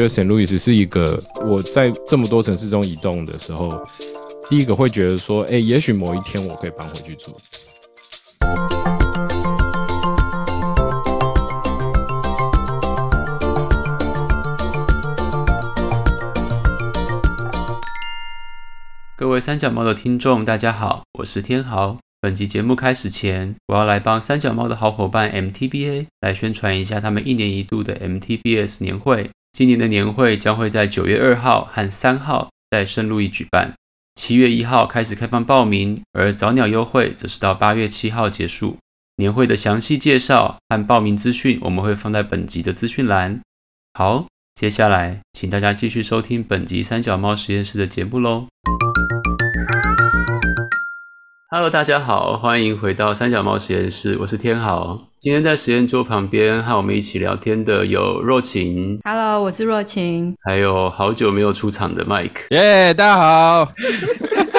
觉得圣路易斯是一个我在这么多城市中移动的时候，第一个会觉得说，哎，也许某一天我可以搬回去住。各位三脚猫的听众，大家好，我是天豪。本集节目开始前，我要来帮三脚猫的好伙伴 MTBA 来宣传一下他们一年一度的 MTBS 年会。今年的年会将会在九月二号和三号在圣路易举办，七月一号开始开放报名，而早鸟优惠则是到八月七号结束。年会的详细介绍和报名资讯我们会放在本集的资讯栏。好，接下来请大家继续收听本集三脚猫实验室的节目喽。Hello，大家好，欢迎回到三角猫实验室，我是天豪。今天在实验桌旁边和我们一起聊天的有若晴，Hello，我是若晴，还有好久没有出场的 Mike，耶，大家好，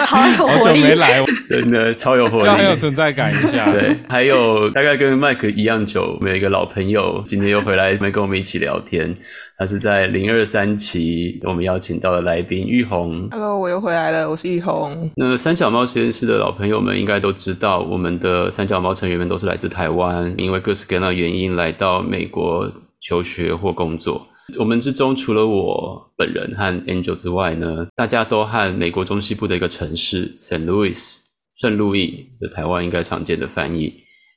好有活力，没来，真的超有活力，很有存在感一下。对，还有大概跟 Mike 一样久，我们有一个老朋友，今天又回来，没跟我们一起聊天。他是在零二三期，我们邀请到的来宾玉红。Hello，我又回来了，我是玉红。那三脚猫实验室的老朋友们应该都知道，我们的三脚猫成员们都是来自台湾，因为各式各样的原因来到美国求学或工作。我们之中除了我本人和 Angel 之外呢，大家都和美国中西部的一个城市 Saint Louis 圣路易，的台湾应该常见的翻译。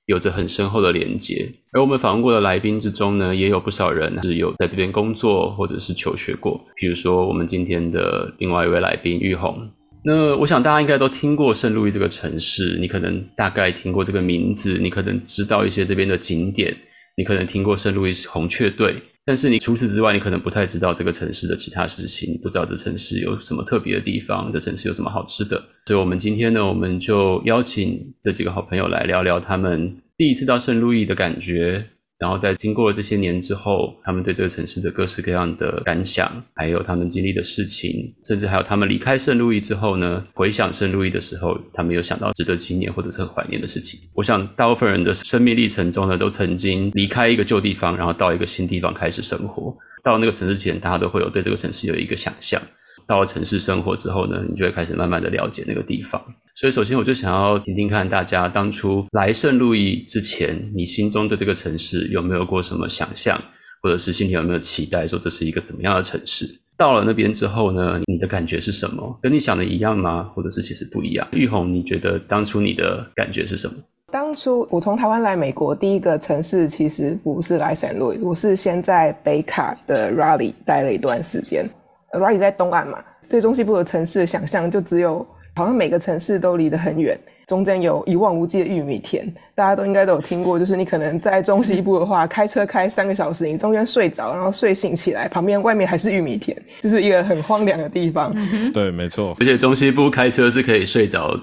有着很深厚的连接，而我们访问过的来宾之中呢，也有不少人是有在这边工作或者是求学过。比如说，我们今天的另外一位来宾玉红。那我想大家应该都听过圣路易这个城市，你可能大概听过这个名字，你可能知道一些这边的景点，你可能听过圣路易红雀队。但是你除此之外，你可能不太知道这个城市的其他事情，不知道这城市有什么特别的地方，这城市有什么好吃的。所以，我们今天呢，我们就邀请这几个好朋友来聊聊他们第一次到圣路易的感觉。然后在经过了这些年之后，他们对这个城市的各式各样的感想，还有他们经历的事情，甚至还有他们离开圣路易之后呢，回想圣路易的时候，他们有想到值得纪念或者是很怀念的事情。我想大部分人的生命历程中呢，都曾经离开一个旧地方，然后到一个新地方开始生活。到那个城市前，大家都会有对这个城市有一个想象。到了城市生活之后呢，你就会开始慢慢的了解那个地方。所以，首先我就想要听听看大家当初来圣路易之前，你心中对这个城市有没有过什么想象，或者是心里有没有期待，说这是一个怎么样的城市？到了那边之后呢，你的感觉是什么？跟你想的一样吗？或者是其实不一样？玉红，你觉得当初你的感觉是什么？当初我从台湾来美国，第一个城市其实不是来圣路易，我是先在北卡的 Raleigh 待了一段时间。Raleigh 在东岸嘛，对中西部的城市的想象就只有，好像每个城市都离得很远，中间有一望无际的玉米田，大家都应该都有听过，就是你可能在中西部的话，开车开三个小时，你中间睡着，然后睡醒起来，旁边外面还是玉米田，就是一个很荒凉的地方。对，没错，而且中西部开车是可以睡着。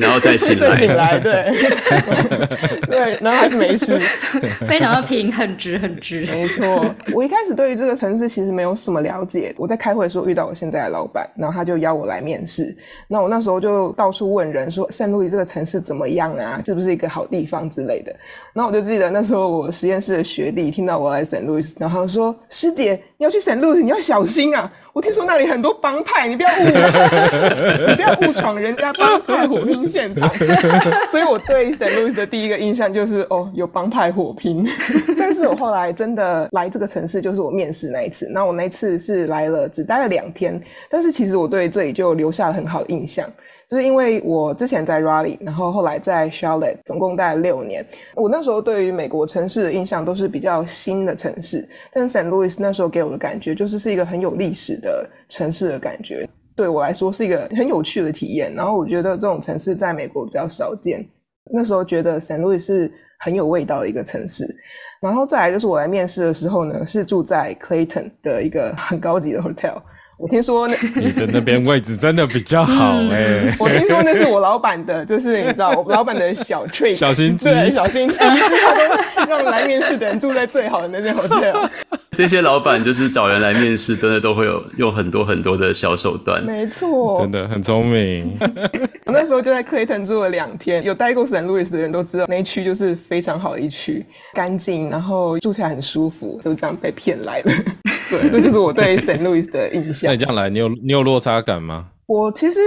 然后再醒来，再醒来，对，对，然后还是没事，非常的平，很直，很直，没错。我一开始对于这个城市其实没有什么了解。我在开会的时候遇到我现在的老板，然后他就邀我来面试。那我那时候就到处问人说，圣路易这个城市怎么样啊？是不是一个好地方之类的？然后我就记得那时候我实验室的学弟听到我来圣路易，然后说：“师姐，你要去圣路易，你要小心啊！我听说那里很多帮派，你不要误，你不要误闯人家帮派火拼。”现场，所以我对 San Luis 的第一个印象就是哦，有帮派火拼。但是我后来真的来这个城市，就是我面试那一次。那我那一次是来了，只待了两天。但是其实我对这里就留下了很好的印象，就是因为我之前在 Raleigh，然后后来在 Charlotte，总共待了六年。我那时候对于美国城市的印象都是比较新的城市，但是 Saint Louis 那时候给我的感觉就是是一个很有历史的城市的感觉。对我来说是一个很有趣的体验，然后我觉得这种城市在美国比较少见。那时候觉得 Saint Louis 是很有味道的一个城市，然后再来就是我来面试的时候呢，是住在 Clayton 的一个很高级的 hotel。我听说那你的那边位置真的比较好哎、我听说那是我老板的，就是你知道我老板的小 trick，小心机对，小心机，他都让来面试的人住在最好的那间 hotel。这些老板就是找人来面试，真的都会有用很多很多的小手段。没错，真的很聪明。我那时候就在 Clayton 住了两天，有待过 St. Louis 的人都知道，那一区就是非常好的一区，干净，然后住起来很舒服，就这样被骗来的。对，这就是我对 St. Louis 的印那象你。这样来，你有你有落差感吗？我其实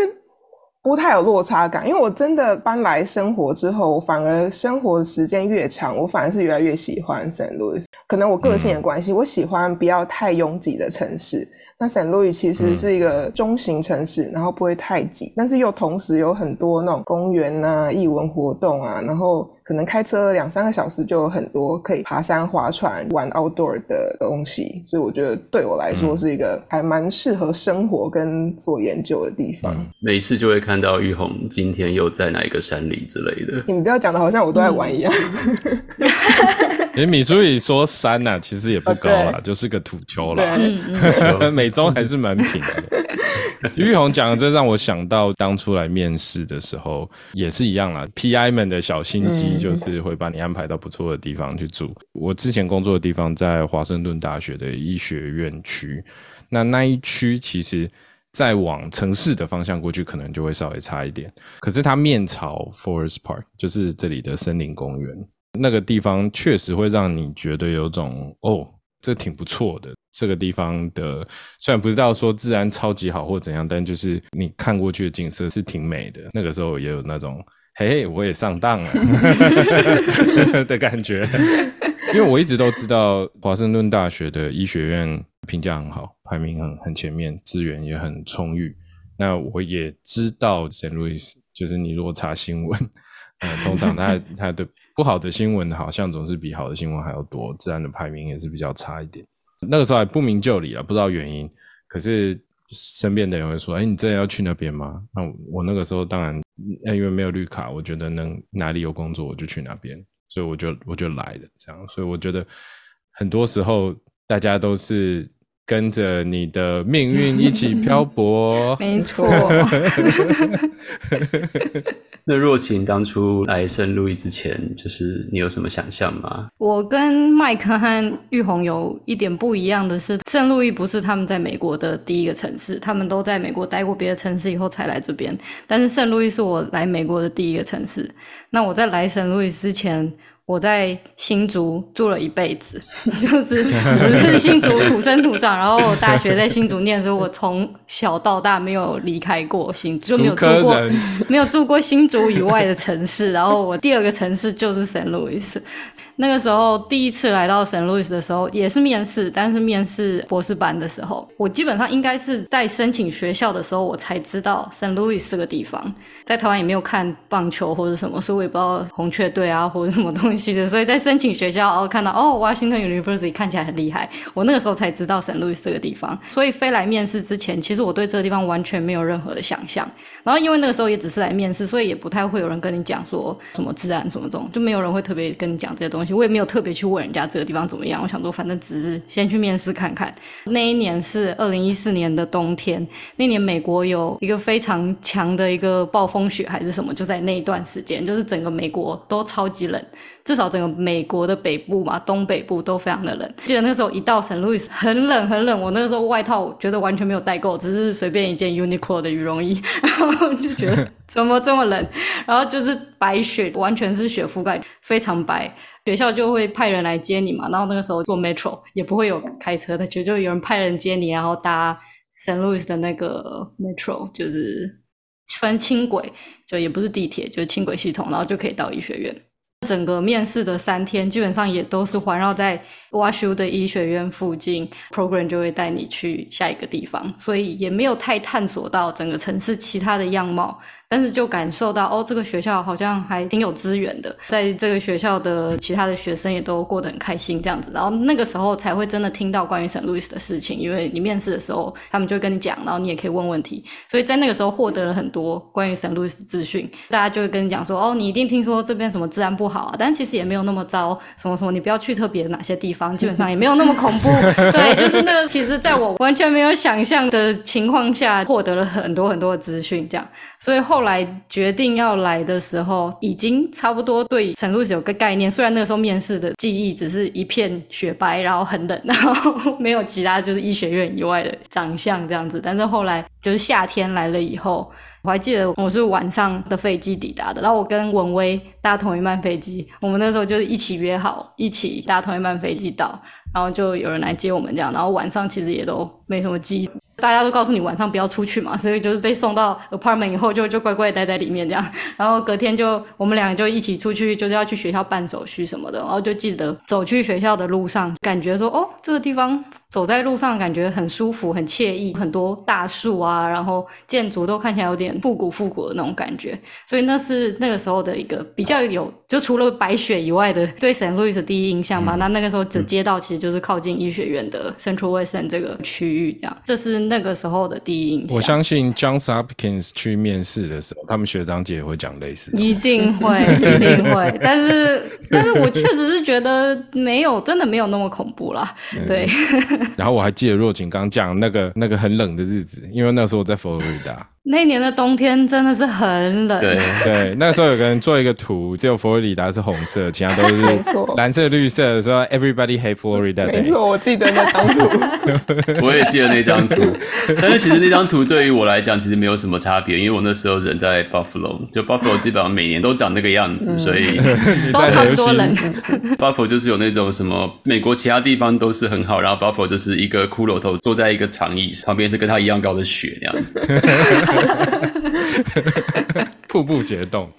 不太有落差感，因为我真的搬来生活之后，我反而生活的时间越长，我反而是越来越喜欢 St. Louis。可能我个性的关系，我喜欢不要太拥挤的城市。那 St. Louis 其实是一个中型城市，然后不会太挤，但是又同时有很多那种公园啊、艺文活动啊，然后可能开车两三个小时就有很多可以爬山、划船、玩 outdoor 的东西，所以我觉得对我来说是一个还蛮适合生活跟做研究的地方。每次就会看到玉红今天又在哪一个山里之类的。你们不要讲的好像我都在玩一样。其 实米苏里说山呐、其实也不高啦，啊就是个土丘啦。美中还是蛮平的。玉红讲的，这让我想到当初来面试的时候也是一样啦。PI 们的小心机嗯就是会把你安排到不错的地方去住。我之前工作的地方在华盛顿大学的医学院区，那那一区其实。再往城市的方向过去，可能就会稍微差一点。可是它面朝 Forest Park，就是这里的森林公园，那个地方确实会让你觉得有种哦，这挺不错的。这个地方的虽然不知道说治安超级好或怎样，但就是你看过去的景色是挺美的。那个时候也有那种嘿嘿，我也上当了 的感觉。因为我一直都知道华盛顿大学的医学院评价很好，排名很很前面，资源也很充裕。那我也知道 St. Louis，就是你如果查新闻，嗯，通常他他 的不好的新闻好像总是比好的新闻还要多，自然的排名也是比较差一点。那个时候还不明就里了，不知道原因，可是身边的人会说：“哎，你真的要去那边吗？”那我那个时候当然，因为没有绿卡，我觉得能哪里有工作我就去哪边，所以我就我就来了这样。所以我觉得很多时候大家都是跟着你的命运一起漂泊。没错，那若晴当初来圣路易之前，就是你有什么想象吗？我跟麦克和玉红有一点不一样的是，圣路易不是他们在美国的第一个城市，他们都在美国待过别的城市以后才来这边。但是圣路易是我来美国的第一个城市。那我在来圣路易之前，我在新竹住了一辈子，就是我是新竹土生土长，然后我大学在新竹念的时候，我从小到大没有离开过新，就没有住过 没有住过新竹以外的城市，然后我第二个城市就是圣路易斯。那个时候第一次来到圣路易斯的时候，也是面试，但是面试博士班的时候，我基本上应该是在申请学校的时候，我才知道圣路易斯这个地方。在台湾也没有看棒球或者什么，所以我也不知道红雀队啊或者什么东西的。所以在申请学校，然后看到哦，Washington University 看起来很厉害，我那个时候才知道圣路易斯这个地方。所以飞来面试之前，其实我对这个地方完全没有任何的想象。然后因为那个时候也只是来面试，所以也不太会有人跟你讲说什么自然什么这种，就没有人会特别跟你讲这些东西。我也没有特别去问人家这个地方怎么样。我想说，反正只是先去面试看看。那一年是二零一四年的冬天，那年美国有一个非常强的一个暴风雪还是什么，就在那一段时间，就是整个美国都超级冷，至少整个美国的北部嘛，东北部都非常的冷。记得那时候一到圣路易斯，很冷很冷，我那个时候外套觉得完全没有带够，只是随便一件 Uniqlo 的羽绒衣，然后就觉得 怎么这么冷，然后就是白雪，完全是雪覆盖，非常白。学校就会派人来接你嘛，然后那个时候坐 metro 也不会有开车的，就就有人派人接你，然后搭 St. Louis 的那个 metro，就是分轻轨，就也不是地铁，就是轻轨系统，然后就可以到医学院。整个面试的三天，基本上也都是环绕在 WashU 的医学院附近，program 就会带你去下一个地方，所以也没有太探索到整个城市其他的样貌，但是就感受到哦，这个学校好像还挺有资源的，在这个学校的其他的学生也都过得很开心这样子，然后那个时候才会真的听到关于圣路易斯的事情，因为你面试的时候他们就会跟你讲，然后你也可以问问题，所以在那个时候获得了很多关于圣路易斯资讯，大家就会跟你讲说，哦，你一定听说这边什么治安不好。好啊，但其实也没有那么糟，什么什么你不要去特别哪些地方，基本上也没有那么恐怖。对，就是那个，其实在我完全没有想象的情况下，获得了很多很多的资讯，这样。所以后来决定要来的时候，已经差不多对圣路易斯有个概念。虽然那个时候面试的记忆只是一片雪白，然后很冷，然后没有其他就是医学院以外的长相这样子，但是后来就是夏天来了以后。我还记得我是晚上的飞机抵达的，然后我跟文威搭同一班飞机，我们那时候就是一起约好一起搭同一班飞机到，然后就有人来接我们这样，然后晚上其实也都没什么记忆。大家都告诉你晚上不要出去嘛，所以就是被送到 apartment 以后就就乖乖待在里面这样，然后隔天就我们两个就一起出去，就是要去学校办手续什么的，然后就记得走去学校的路上，感觉说哦这个地方走在路上感觉很舒服很惬意，很多大树啊，然后建筑都看起来有点复古复古的那种感觉，所以那是那个时候的一个比较有就除了白雪以外的对 Saint Louis 的第一印象吧。那那个时候的街道其实就是靠近医学院的 Central West End 这个区域，这样这是。那个时候的第一印象，我相信 Johns Hopkins 去面试的时候，他们学长姐也会讲类似，一定会，一定会。但是，但是我确实是觉得没有，真的没有那么恐怖啦。对。然后我还记得若晴刚讲那个那个很冷的日子，因为那时候我在佛罗里达。那年的冬天真的是很冷。对 对，那个时候有个人做一个图，只有佛罗里达是红色，其他都是 蓝色、绿色，说 Everybody hate Florida。没错，我记得那张图。我也记得那张图，但是其实那张图对于我来讲其实没有什么差别，因为我那时候人在 Buffalo，就 Buffalo 基本上每年都长那个样子，所以都差不多冷。Buffalo 就是有那种什么美国其他地方都是很好，然后 Buffalo 就是一个骷髅头坐在一个长椅旁边是跟他一样高的雪那样子。瀑布结冻，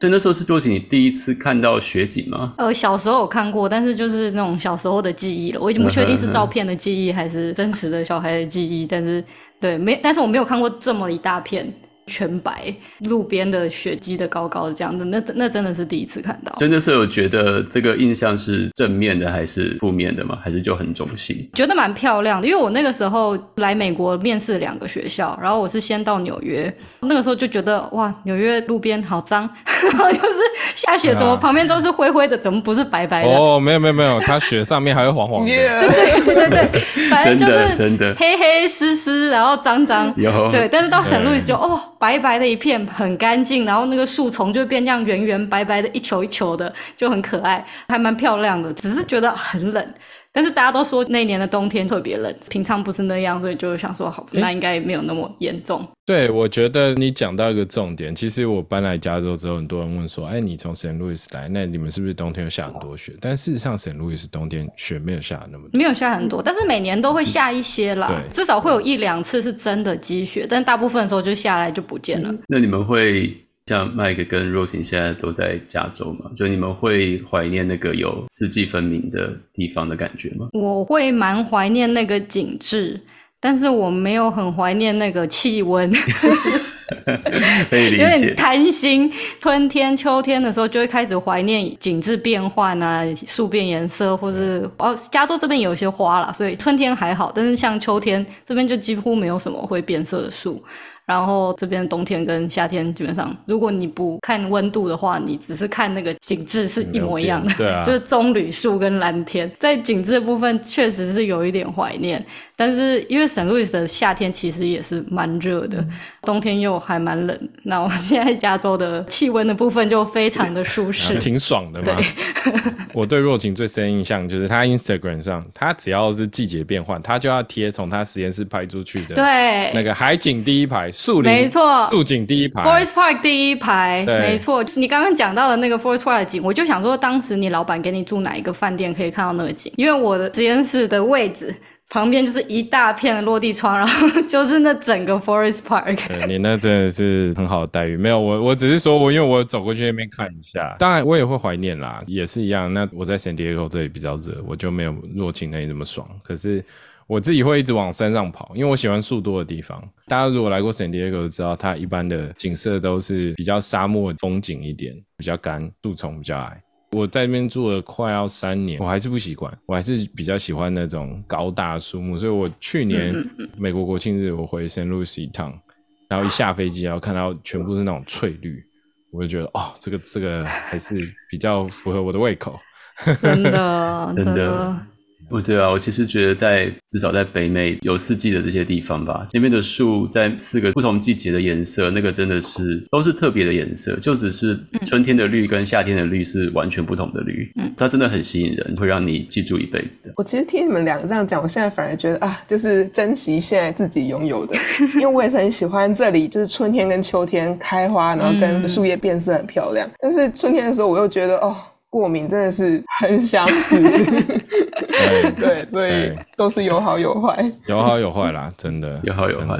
所以那时候是若晴你第一次看到雪景吗？呃，小时候有看过，但是就是那种小时候的记忆了，我已经不确定是照片的记忆还是真实的小孩的记忆，但是对没，但是我没有看过这么一大片。全白路边的雪积的高高的这样的，那那真的是第一次看到。所以那时候有觉得这个印象是正面的还是负面的吗？还是就很中性？觉得蛮漂亮的，因为我那个时候来美国面试两个学校，然后我是先到纽约，那个时候就觉得哇，纽约路边好脏，就是下雪怎么旁边都是灰灰的，怎么不是白白的？哦，没有没有没有，它雪上面还会黄黄的。对对对对对，反正就是真的黑黑湿湿，然后脏脏。有对，但是到圣路易斯就哦。白白的一片，很干净，然后那个树丛就变这样圆圆白白的，一球一球的，就很可爱，还蛮漂亮的。只是觉得很冷，但是大家都说那年的冬天特别冷，平常不是那样，所以就想说，好，那应该没有那么严重。对，我觉得你讲到一个重点。其实我搬来加州之后，很多人问说：“哎，你从圣路易斯来，那你们是不是冬天有下很多雪？”但事实上，圣路易斯冬天雪没有下那么多，没有下很多，但是每年都会下一些啦。至少会有一两次是真的积雪，但大部分的时候就下来就不见了。那你们会像麦克跟若晴现在都在加州嘛？就你们会怀念那个有四季分明的地方的感觉吗？我会蛮怀念那个景致。但是我没有很怀念那个气温，有点贪心。春天、秋天的时候就会开始怀念景致变换啊，树变颜色，或是哦，加州这边有些花了，所以春天还好。但是像秋天这边就几乎没有什么会变色的树。然后这边冬天跟夏天基本上，如果你不看温度的话，你只是看那个景致是一模一样的，对啊，就是棕榈树跟蓝天。在景致的部分确实是有一点怀念，但是因为圣路易斯的夏天其实也是蛮热的，冬天又还蛮冷。那我现在加州的气温的部分就非常的舒适，挺爽的嘛。我对若晴最深印象就是他 Instagram 上，他只要是季节变换，他就要贴从他实验室拍出去的对那个海景第一排。树林没错，树景第一排，Forest Park 第一排，没错。你刚刚讲到的那个 Forest Park 的景，我就想说，当时你老板给你住哪一个饭店可以看到那个景？因为我的实验室的位置旁边就是一大片的落地窗，然后就是那整个 Forest Park。你那真的是很好的待遇。没有我，我只是说我因为我走过去那边看一下，当然我也会怀念啦，也是一样。那我在 San Diego 这里比较热，我就没有若晴那里那么爽。可是。我自己会一直往山上跑，因为我喜欢树多的地方。大家如果来过圣地亚哥，知道它一般的景色都是比较沙漠风景一点，比较干，树丛比较矮。我在那边住了快要三年，我还是不习惯，我还是比较喜欢那种高大树木。所以我去年美国国庆日我回圣路易斯一趟，然后一下飞机然后看到全部是那种翠绿。我就觉得哦，这个这个还是比较符合我的胃口。真的，真的的。哦，对啊，我其实觉得在至少在北美有四季的这些地方吧，那边的树在四个不同季节的颜色，那个真的是都是特别的颜色，就只是春天的绿跟夏天的绿是完全不同的绿，嗯它真的很吸引人，会让你记住一辈子的。我其实听你们两个这样讲，我现在反而觉得啊，就是珍惜现在自己拥有的，因为我也是很喜欢这里，就是春天跟秋天开花，然后跟树叶变色很漂亮。但是春天的时候，我又觉得哦，过敏真的是很想死。对，所以都是有好有坏。有好有坏啦，真的有好有坏。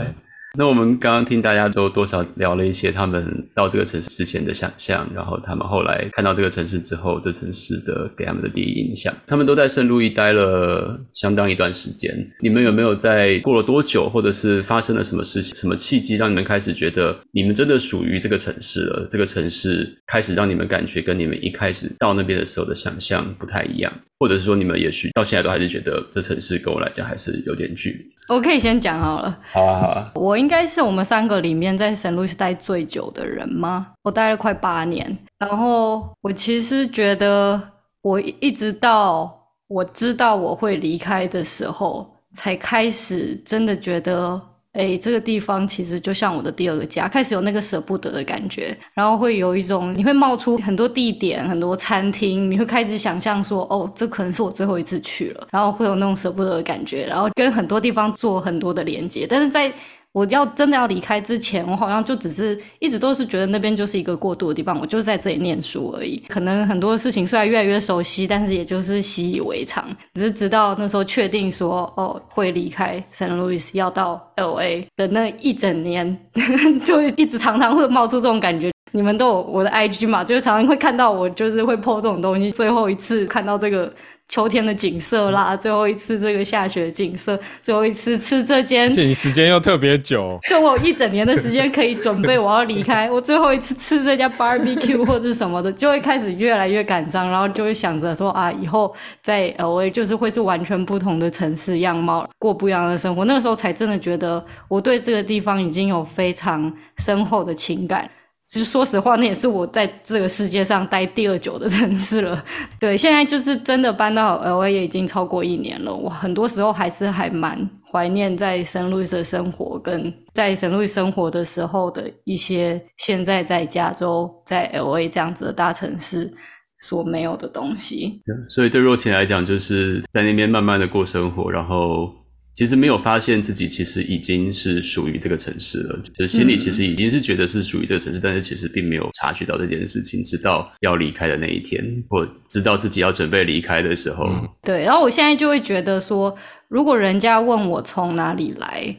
那我们刚刚听大家都多少聊了一些他们到这个城市之前的想象，然后他们后来看到这个城市之后，这城市的给他们的第一印象。他们都在圣路易待了相当一段时间。你们有没有在过了多久，或者是发生了什么事情、什么契机，让你们开始觉得你们真的属于这个城市了？这个城市开始让你们感觉跟你们一开始到那边的时候的想象不太一样，或者是说你们也许到现在都还是觉得这城市跟我来讲还是有点距离。我可以先讲好了。好啊，好啊。我应该是我们三个里面在圣路易斯待最久的人吗？我待了快八年，然后我其实觉得，我一直到我知道我会离开的时候，才开始真的觉得，哎，这个地方其实就像我的第二个家，开始有那个舍不得的感觉，然后会有一种你会冒出很多地点、很多餐厅，你会开始想象说，哦，这可能是我最后一次去了，然后会有那种舍不得的感觉，然后跟很多地方做很多的连接，但是在我要真的要离开之前，我好像就只是一直都是觉得那边就是一个过渡的地方，我就在这里念书而已。可能很多事情虽然越来越熟悉，但是也就是习以为常。只是直到那时候确定说，哦，会离开圣路易斯，要到 L A 的那一整年，就一直常常会冒出这种感觉。你们都有我的 IG 嘛，就是常常会看到我，就是会 po 这种东西。最后一次看到这个秋天的景色啦，最后一次这个下雪的景色，最后一次吃这间这你时间又特别久，就我有一整年的时间可以准备我要离开，我最后一次吃这家 barbecue 或者什么的，就会开始越来越感伤，然后就会想着说啊，以后在 LA 就是会是完全不同的城市样貌，过不一样的生活。那个时候才真的觉得我对这个地方已经有非常深厚的情感。其实说实话，那也是我在这个世界上待第二久的城市了。对，现在就是真的搬到 LA 也已经超过一年了。我很多时候还是还蛮怀念在圣路易斯的生活，跟在圣路易斯生活的时候的一些现在在加州、在 LA 这样子的大城市所没有的东西。所以对若晴来讲，就是在那边慢慢的过生活，然后其实没有发现自己其实已经是属于这个城市了，就是心里其实已经是觉得是属于这个城市，但是其实并没有察觉到这件事情，直到要离开的那一天，或知道自己要准备离开的时候，嗯对，然后我现在就会觉得说，如果人家问我从哪里来，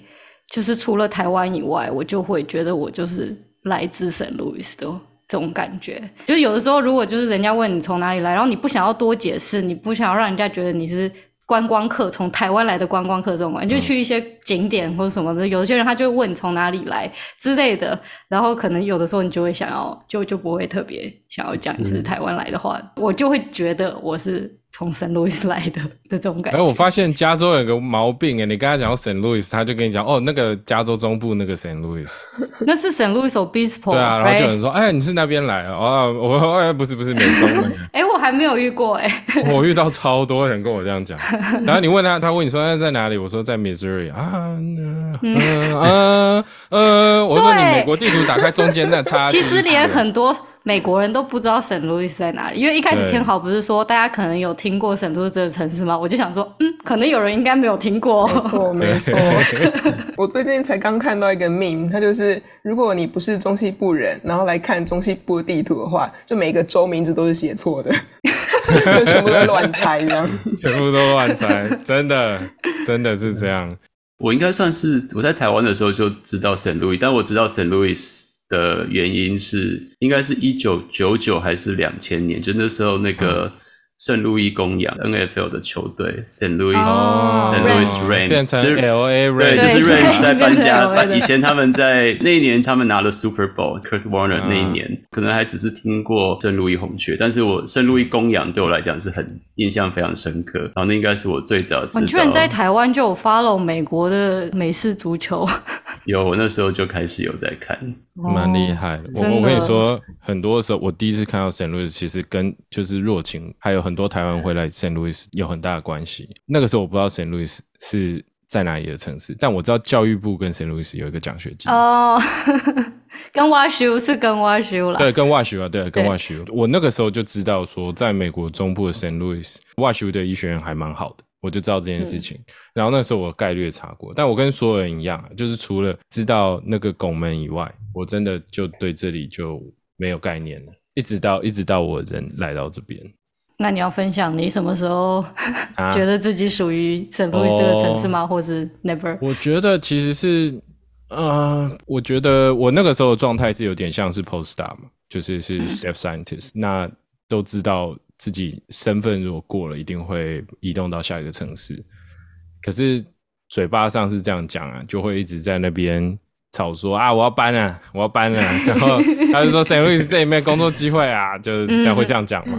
就是除了台湾以外，我就会觉得我就是来自圣路易斯的这种感觉。就是有的时候，如果就是人家问你从哪里来，然后你不想要多解释，你不想要让人家觉得你是。观光客从台湾来的观光客这种玩，就去一些景点或者什么的，有些人他就会问你从哪里来之类的，然后可能有的时候你就会想要，就就不会特别想要讲你是台湾来的话，我就会觉得我是从圣路易斯来的 的这种感觉。哎，觉。我发现加州有个毛病哎，你跟他讲到 Saint Louis，他就跟你讲哦，那个加州中部那个 Saint Louis，那是圣路易斯 Obispo，对啊，然后就有人说，哎，你是那边来的哦，我哎 不是不是美中那个。哎、我还没有遇过哎、我遇到超多人跟我这样讲，然后你问他，他问你说他在哪里，我说在 Missouri 啊，嗯。嗯嗯嗯，我说你美国地图打开中间那叉，其实连很多美国人都不知道圣路易斯在哪里，因为一开始天豪不是说大家可能有听过圣路易斯这个城市吗？我就想说，嗯，可能有人应该没有听过。没错，没错。我最近才刚看到一个 meme，它就是如果你不是中西部人，然后来看中西部的地图的话，就每个州名字都是写错的，就全部都乱猜这样。全部都乱猜，真的真的是这样。我应该算是我在台湾的时候就知道 Saint Louis，但我知道 Saint Louis 的原因是，应该是一九九九还是两千年，就那时候那个圣路易公羊 NFL 的球队 Saint Louis、哦 Saint Rams Louis Rams 变成就是 L A 对，Rams，就是 Rams 在搬家 LA。以前他们在那一年，他们拿了 Super Bowl，Kurt Warner 那一年，可能还只是听过圣路易红雀，但是我圣路易公羊对我来讲是很印象非常深刻。然后那应该是我最早知道。我居然在台湾就有 follow 美国的美式足球，有，我那时候就开始有在看。蛮厉害的。我的我跟你说，很多时候我第一次看到 St. Louis，其实跟就是热情还有很多台湾回来 St. Louis 有很大的关系。那个时候我不知道 St. Louis 是在哪里的城市，但我知道教育部跟 St. Louis 有一个奖学金。哦，跟 WashU 是跟 WashU 啦。对，跟 WashU 啊，对，跟对 WashU，我那个时候就知道说，在美国中部的 St. Louis，WashU 的医学院还蛮好的，我就知道这件事情。然后那时候我概略查过，但我跟所有人一样，就是除了知道那个拱门以外，我真的就对这里就没有概念了。一直到一直到我人来到这边，那你要分享你什么时候啊 觉得自己属于圣路易斯这个城市吗？或是 never？我觉得其实是，呃，我觉得我那个时候的状态是有点像是 postdoc 嘛，就是是 staff scientist，、那都知道自己身份如果过了，一定会移动到下一个城市。可是嘴巴上是这样讲啊，就会一直在那边吵说啊，我要搬了，我要搬了，然后他就说 St. Louis 这里面工作机会啊，就是这样会这样讲嘛。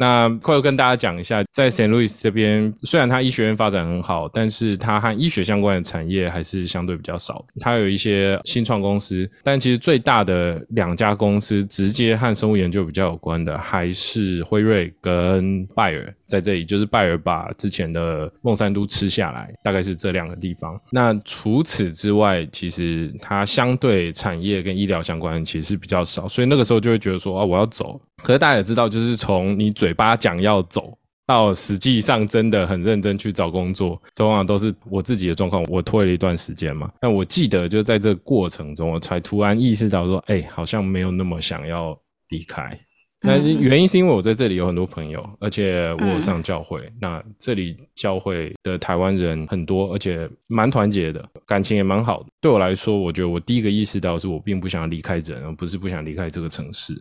那快要跟大家讲一下，在 St. Louis 这边，虽然它医学院发展很好，但是它和医学相关的产业还是相对比较少。它有一些新创公司，但其实最大的两家公司直接和生物研究比较有关的，还是辉瑞跟拜耳在这里。就是拜耳把之前的孟山都吃下来，大概是这两个地方。那除此之外，其实它相对产业跟医疗相关，其实比较少，所以那个时候就会觉得说啊，我要走。可是大家也知道，就是从你嘴巴讲要走，到实际上真的很认真去找工作，通常都是我自己的状况，我拖了一段时间嘛。但我记得就在这个过程中，我才突然意识到说，哎、好像没有那么想要离开。那原因是因为我在这里有很多朋友，而且我有上教会。那这里教会的台湾人很多，而且蛮团结的，感情也蛮好的。对我来说，我觉得我第一个意识到是我并不想要离开人，而不是不想离开这个城市。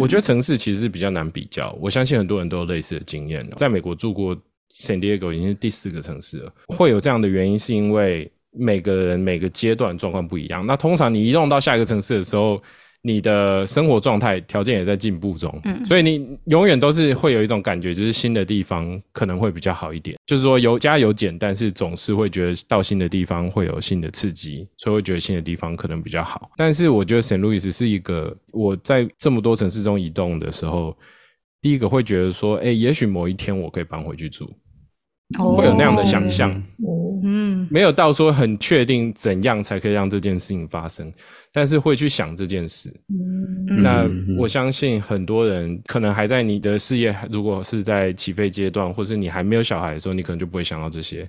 我觉得城市其实是比较难比较，我相信很多人都有类似的经验。在美国住过 San Diego 已经是第四个城市了，会有这样的原因是因为每个人每个阶段状况不一样。那通常你移动到下一个城市的时候，你的生活状态条件也在进步中，嗯所以你永远都是会有一种感觉，就是新的地方可能会比较好一点。就是说有加有减，但是总是会觉得到新的地方会有新的刺激，所以会觉得新的地方可能比较好。但是我觉得 St. Louis 是一个我在这么多城市中移动的时候，第一个会觉得说，哎、也许某一天我可以搬回去住，会有那样的想象。嗯没有到说很确定怎样才可以让这件事情发生，但是会去想这件事。嗯那嗯我相信很多人可能还在你的事业，如果是在起飞阶段，或是你还没有小孩的时候，你可能就不会想到这些。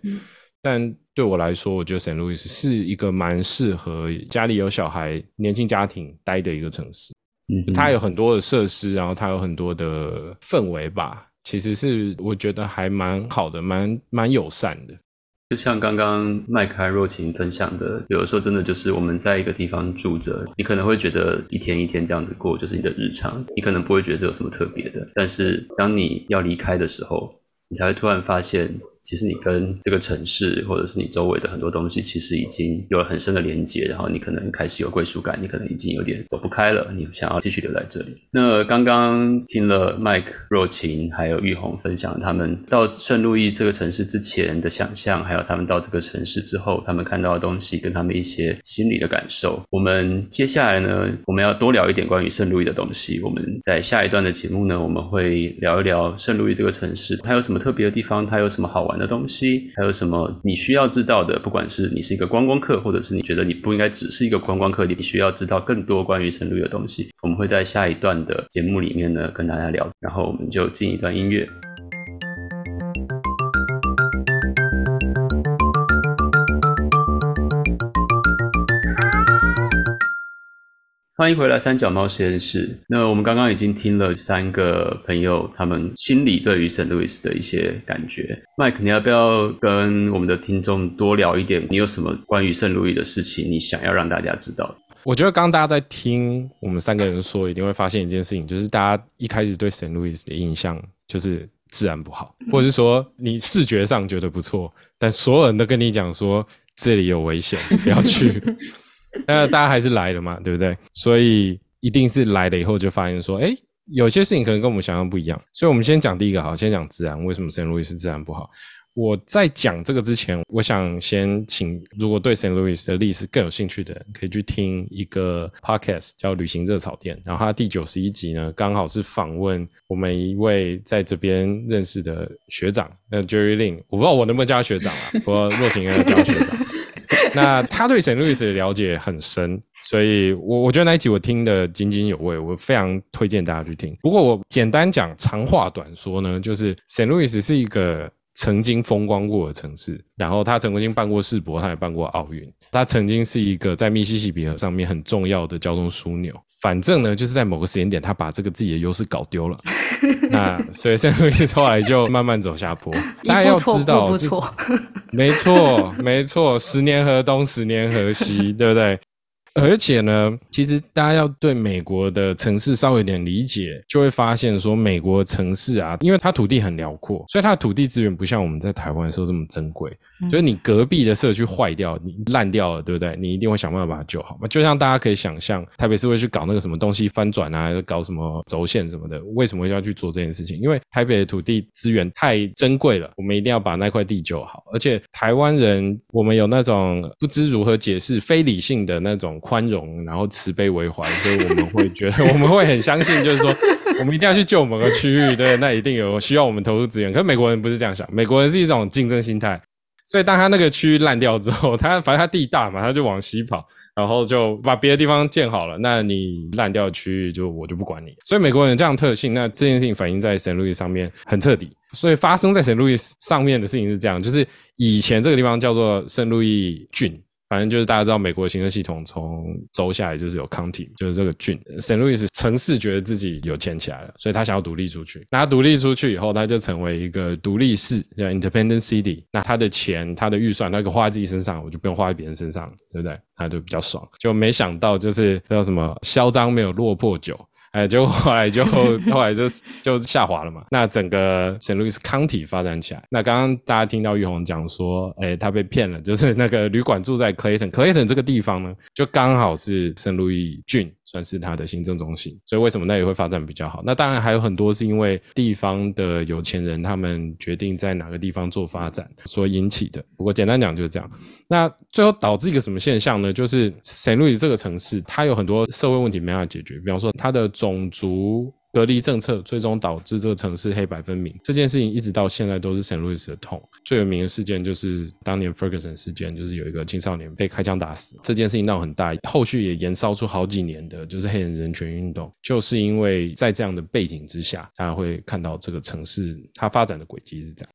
但对我来说，我觉得 St. Louis 是一个蛮适合家里有小孩、年轻家庭待的一个城市。嗯它有很多的设施，然后它有很多的氛围吧，其实是我觉得还蛮好的，蛮蛮友善的。就像刚刚麦克和若晴分享的，有的时候真的就是我们在一个地方住着，你可能会觉得一天一天这样子过就是你的日常，你可能不会觉得这有什么特别的。但是当你要离开的时候，你才会突然发现，其实你跟这个城市或者是你周围的很多东西，其实已经有了很深的连接，然后你可能开始有归属感，你可能已经有点走不开了，你想要继续留在这里。那刚刚听了 Mike、若晴还有玉红分享他们到圣路易这个城市之前的想象，还有他们到这个城市之后他们看到的东西，跟他们一些心理的感受。我们接下来呢，我们要多聊一点关于圣路易的东西。我们在下一段的节目呢，我们会聊一聊圣路易这个城市，它有什么特别的地方，它有什么好玩的东西，还有什么你需要知道的。不管是你是一个观光客，或者是你觉得你不应该只是一个观光客，你需要知道更多关于成都的东西。我们会在下一段的节目里面呢跟大家聊，然后我们就进一段音乐。欢迎回来三脚猫实验室。那我们刚刚已经听了三个朋友他们心里对于圣路易斯的一些感觉。Mike，你要不要跟我们的听众多聊一点？你有什么关于圣路易的事情，你想要让大家知道的？我觉得刚刚大家在听我们三个人说，一定会发现一件事情，就是大家一开始对 St. Louis 的印象就是治安不好，或者是说你视觉上觉得不错，但所有人都跟你讲说这里有危险，不要去。那大家还是来了嘛，对不对？所以一定是来了以后就发现说，哎，有些事情可能跟我们想象不一样。所以我们先讲第一个，好，先讲治安，为什么圣路易斯治安不好？我在讲这个之前，我想先请，如果对圣路易斯的历史更有兴趣的人，可以去听一个 podcast 叫《旅行热草店》，然后它第九十一集呢，刚好是访问我们一位在这边认识的学长，那 Jerry Lin，我不知道我能不能叫他学长啊，不过若晴应该叫学长。那他对圣路易斯的了解很深，所以我我觉得那一集我听得津津有味，我非常推荐大家去听。不过我简单讲，长话短说呢，就是圣路易斯是一个。曾经风光过的城市，然后他曾经办过世博，他也办过奥运。他曾经是一个在密西西比河上面很重要的交通枢纽。反正呢，就是在某个时间点，他把这个自己的优势搞丢了。那所以圣路易斯后来就慢慢走下坡。大家要知道，不错，没错，没错，十年河东，十年河西，对不对？而且呢，其实大家要对美国的城市稍微有点理解，就会发现说，美国城市啊，因为它土地很辽阔，所以它的土地资源不像我们在台湾的时候这么珍贵。所以你隔壁的社区坏掉、你烂掉了，对不对？你一定会想办法把它救好嘛。就像大家可以想象，台北市会去搞那个什么东西翻转啊，搞什么轴线什么的，为什么要去做这件事情？因为台北的土地资源太珍贵了，我们一定要把那块地救好。而且台湾人，我们有那种不知如何解释、非理性的那种。宽容，然后慈悲为怀，所以我们会觉得，我们会很相信，就是说，我们一定要去救某个区域，对，那一定有需要我们投入资源。可是美国人不是这样想，美国人是一种竞争心态，所以当他那个区域烂掉之后，他 反正他地大嘛，他就往西跑，然后就把别的地方建好了。那你烂掉的区域，就我就不管你。所以美国人这样特性，那这件事情反映在圣路易上面很彻底。所以发生在圣路易上面的事情是这样，就是以前这个地方叫做圣路易郡。反正就是大家知道，美国行政系统从州下来就是有 county，就是这个郡。圣路易斯城市觉得自己有钱起来了，所以他想要独立出去。那他独立出去以后，他就成为一个独立市，叫 independent city。那他的钱、他的预算，他可以花在自己身上，我就不用花在别人身上，对不对？他就比较爽。就没想到，就是叫什么嚣张没有落魄久。哎，就后来就后来就就下滑了嘛。那整个圣路易斯 County 发展起来。那刚刚大家听到玉红讲说，哎，他被骗了，就是那个旅馆住在 Clayton，Clayton 这个地方呢，就刚好是圣路易郡。算是它的行政中心，所以为什么那里会发展比较好？那当然还有很多是因为地方的有钱人他们决定在哪个地方做发展所引起的。不过简单讲就是这样。那最后导致一个什么现象呢？就是 San Luis 这个城市，它有很多社会问题没办法解决，比方说它的种族。隔离政策最终导致这个城市黑白分明，这件事情一直到现在都是圣路易斯的痛。最有名的事件就是当年 Ferguson 事件，就是有一个青少年被开枪打死，这件事情闹很大，后续也延烧出好几年的，就是黑人人权运动，就是因为在这样的背景之下，大家会看到这个城市它发展的轨迹是这样。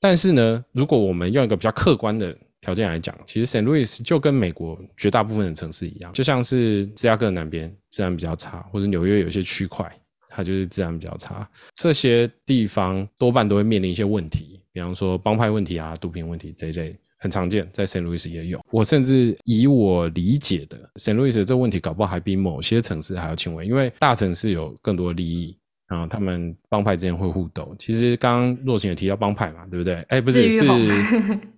但是呢，如果我们用一个比较客观的条件来讲，其实圣路易斯就跟美国绝大部分的城市一样，就像是芝加哥南边治安比较差，或者纽约有一些区块。它就是治安比较差，这些地方多半都会面临一些问题，比方说帮派问题啊、毒品问题这一类，很常见，在圣路易斯也有。我甚至以我理解的，圣路易斯这个问题搞不好还比某些城市还要轻微，因为大城市有更多利益，然后他们帮派之间会互斗。其实刚刚若晴也提到帮派嘛，对不对？哎，不是，是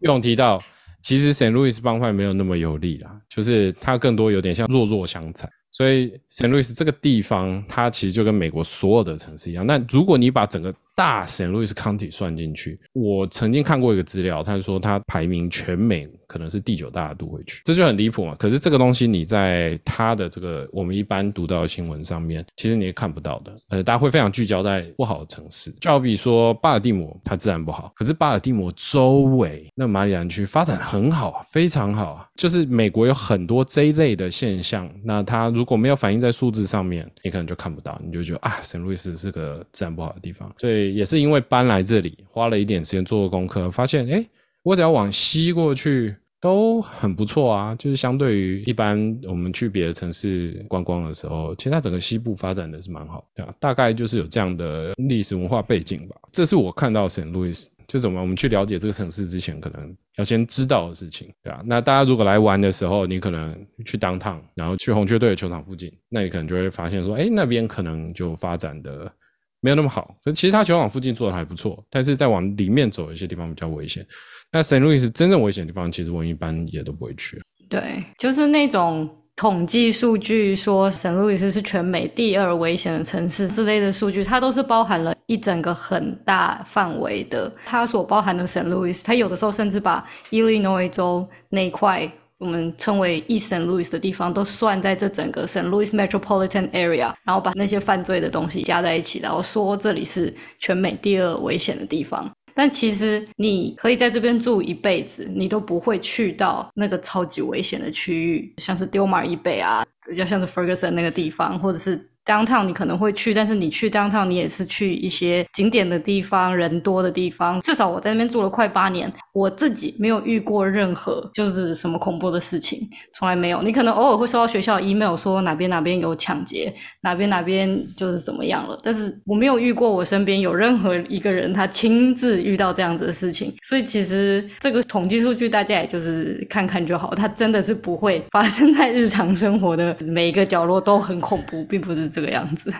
玉龙提到，其实圣路易斯帮派没有那么有利啦，就是它更多有点像弱弱相残。所以圣路易斯这个地方，它其实就跟美国所有的城市一样。那如果你把整个大圣路易斯 County 算进去，我曾经看过一个资料，他说它排名全美。可能是第九大都会区，这就很离谱嘛。可是这个东西你在它的这个我们一般读到的新闻上面，其实你也看不到的。呃，大家会非常聚焦在不好的城市，就好比说巴尔的摩，它自然不好。可是巴尔的摩周围那马里兰区发展很好，非常好。就是美国有很多这一类的现象，那它如果没有反映在数字上面，你可能就看不到，你就觉得啊，圣路易斯是个自然不好的地方。所以也是因为搬来这里，花了一点时间做功课，发现哎。我只要往西过去都很不错啊，就是相对于一般我们去别的城市观光的时候，其实它整个西部发展的是蛮好的，大概就是有这样的历史文化背景吧。这是我看到圣路易斯，就怎么我们去了解这个城市之前，可能要先知道的事情，对吧？那大家如果来玩的时候，你可能去 downtown，，然后去红雀队的球场附近，那你可能就会发现说，哎，那边可能就发展的没有那么好。可其实它球场附近做的还不错，但是再往里面走，有些地方比较危险。那圣路易斯真正危险的地方，其实我一般也都不会去。对，就是那种统计数据说圣路易斯是全美第二危险的城市之类的数据，它都是包含了一整个很大范围的。它所包含的圣路易斯，它有的时候甚至把伊利诺伊州那块我们称为 East St. Louis 的地方都算在这整个 St. Louis Metropolitan Area，然后把那些犯罪的东西加在一起，然后说这里是全美第二危险的地方。但其实你可以在这边住一辈子，你都不会去到那个超级危险的区域，像是丢马一贝啊，要像是 Ferguson 那个地方，或者是。Downtown 你可能会去，但是你去 downtown 你也是去一些景点的地方、人多的地方。至少我在那边住了快八年，我自己没有遇过任何就是什么恐怖的事情，从来没有。你可能偶尔会收到学校 email 说哪边哪边有抢劫，哪边哪边就是怎么样了，但是我没有遇过我身边有任何一个人他亲自遇到这样子的事情。所以其实这个统计数据大家也就是看看就好，它真的是不会发生在日常生活的每一个角落都很恐怖，并不是这。个样子，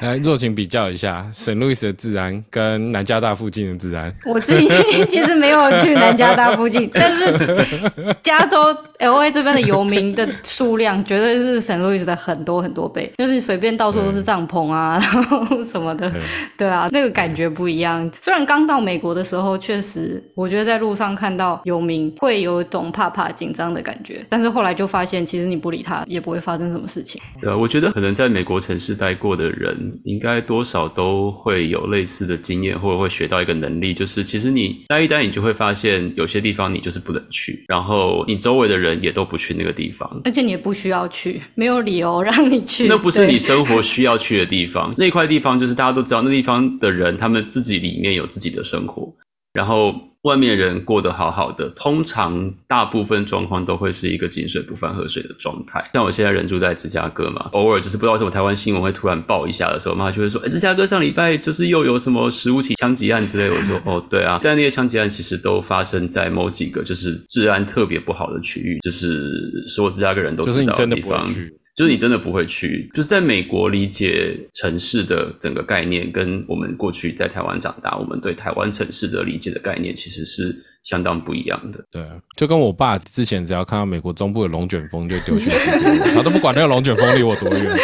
来若晴比较一下圣路易斯的治安跟南加大附近的治安。我自己其实没有去南加大附近，但是加州 L A 这边的游民的数量绝对是圣路易斯的很多很多倍，就是随便到处都是帐篷啊，然后什么的，对啊，那个感觉不一样。虽然刚到美国的时候，确实我觉得在路上看到游民会有一种怕怕紧张的感觉，但是后来就发现，其实你不理他也不会发生什么事情。对，我觉得可能在美国城。市待过的人，应该多少都会有类似的经验，或者会学到一个能力，就是其实你待一待，你就会发现有些地方你就是不能去，然后你周围的人也都不去那个地方，而且你也不需要去，没有理由让你去。那不是你生活需要去的地方，那块地方就是大家都知道，那地方的人他们自己里面有自己的生活，然后。外面人过得好好的，通常大部分状况都会是一个井水不犯河水的状态。像我现在人住在芝加哥嘛，偶尔就是不知道为什么台湾新闻会突然爆一下的时候，妈就会说：“哎，芝加哥上礼拜就是又有什么十五起枪击案之类。”我说：“ 哦，对啊。”但那些枪击案其实都发生在某几个就是治安特别不好的区域，就是所有芝加哥人都知道的地方。就是你真的就是你真的不会去，就是在美国理解城市的整个概念，跟我们过去在台湾长大，我们对台湾城市的理解的概念其实是相当不一样的。对，就跟我爸之前只要看到美国中部的龙卷风就丢讯息，他都不管那个龙卷风离我多远。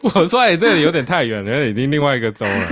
我说你这里有点太远了，已经另外一个州了。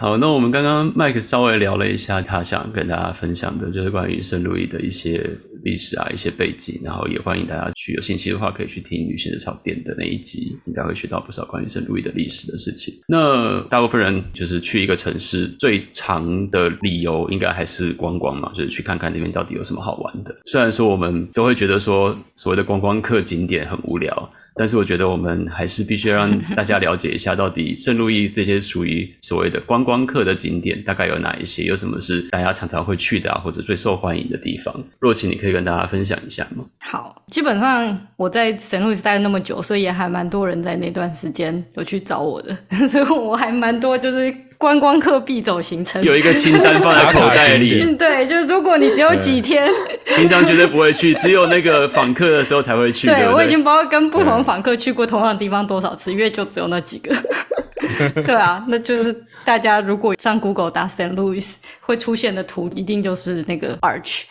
好，那我们刚刚麦克稍微聊了一下，他想跟大家分享的就是关于圣路易的一些历史啊，一些背景，然后也欢迎大家去有兴趣的话，可以去听女性的草店的那一集，应该会学到不少关于圣路易的历史的事情。那大部分人就是去一个城市最长的理由，应该还是观光嘛，就是去看看那边到底有什么好玩的。虽然说我们都会觉得说所谓的观光客景点很无聊。但是我觉得我们还是必须让 大家了解一下，到底圣路易这些属于所谓的观光客的景点大概有哪一些，有什么是大家常常会去的啊，或者最受欢迎的地方？若晴，你可以跟大家分享一下吗？好，基本上我在圣路易待了那么久，所以也还蛮多人在那段时间有去找我的，所以我还蛮多就是。观光客必走行程，有一个清单放在口袋里。对，就是如果你只有几天，平常绝对不会去，只有那个访客的时候才会去。对我已经不知道跟不同访客去过同样的地方多少次，因为就只有那几个。对啊，那就是大家如果上 Google 打 Saint Louis 会出现的图，一定就是那个 Arch。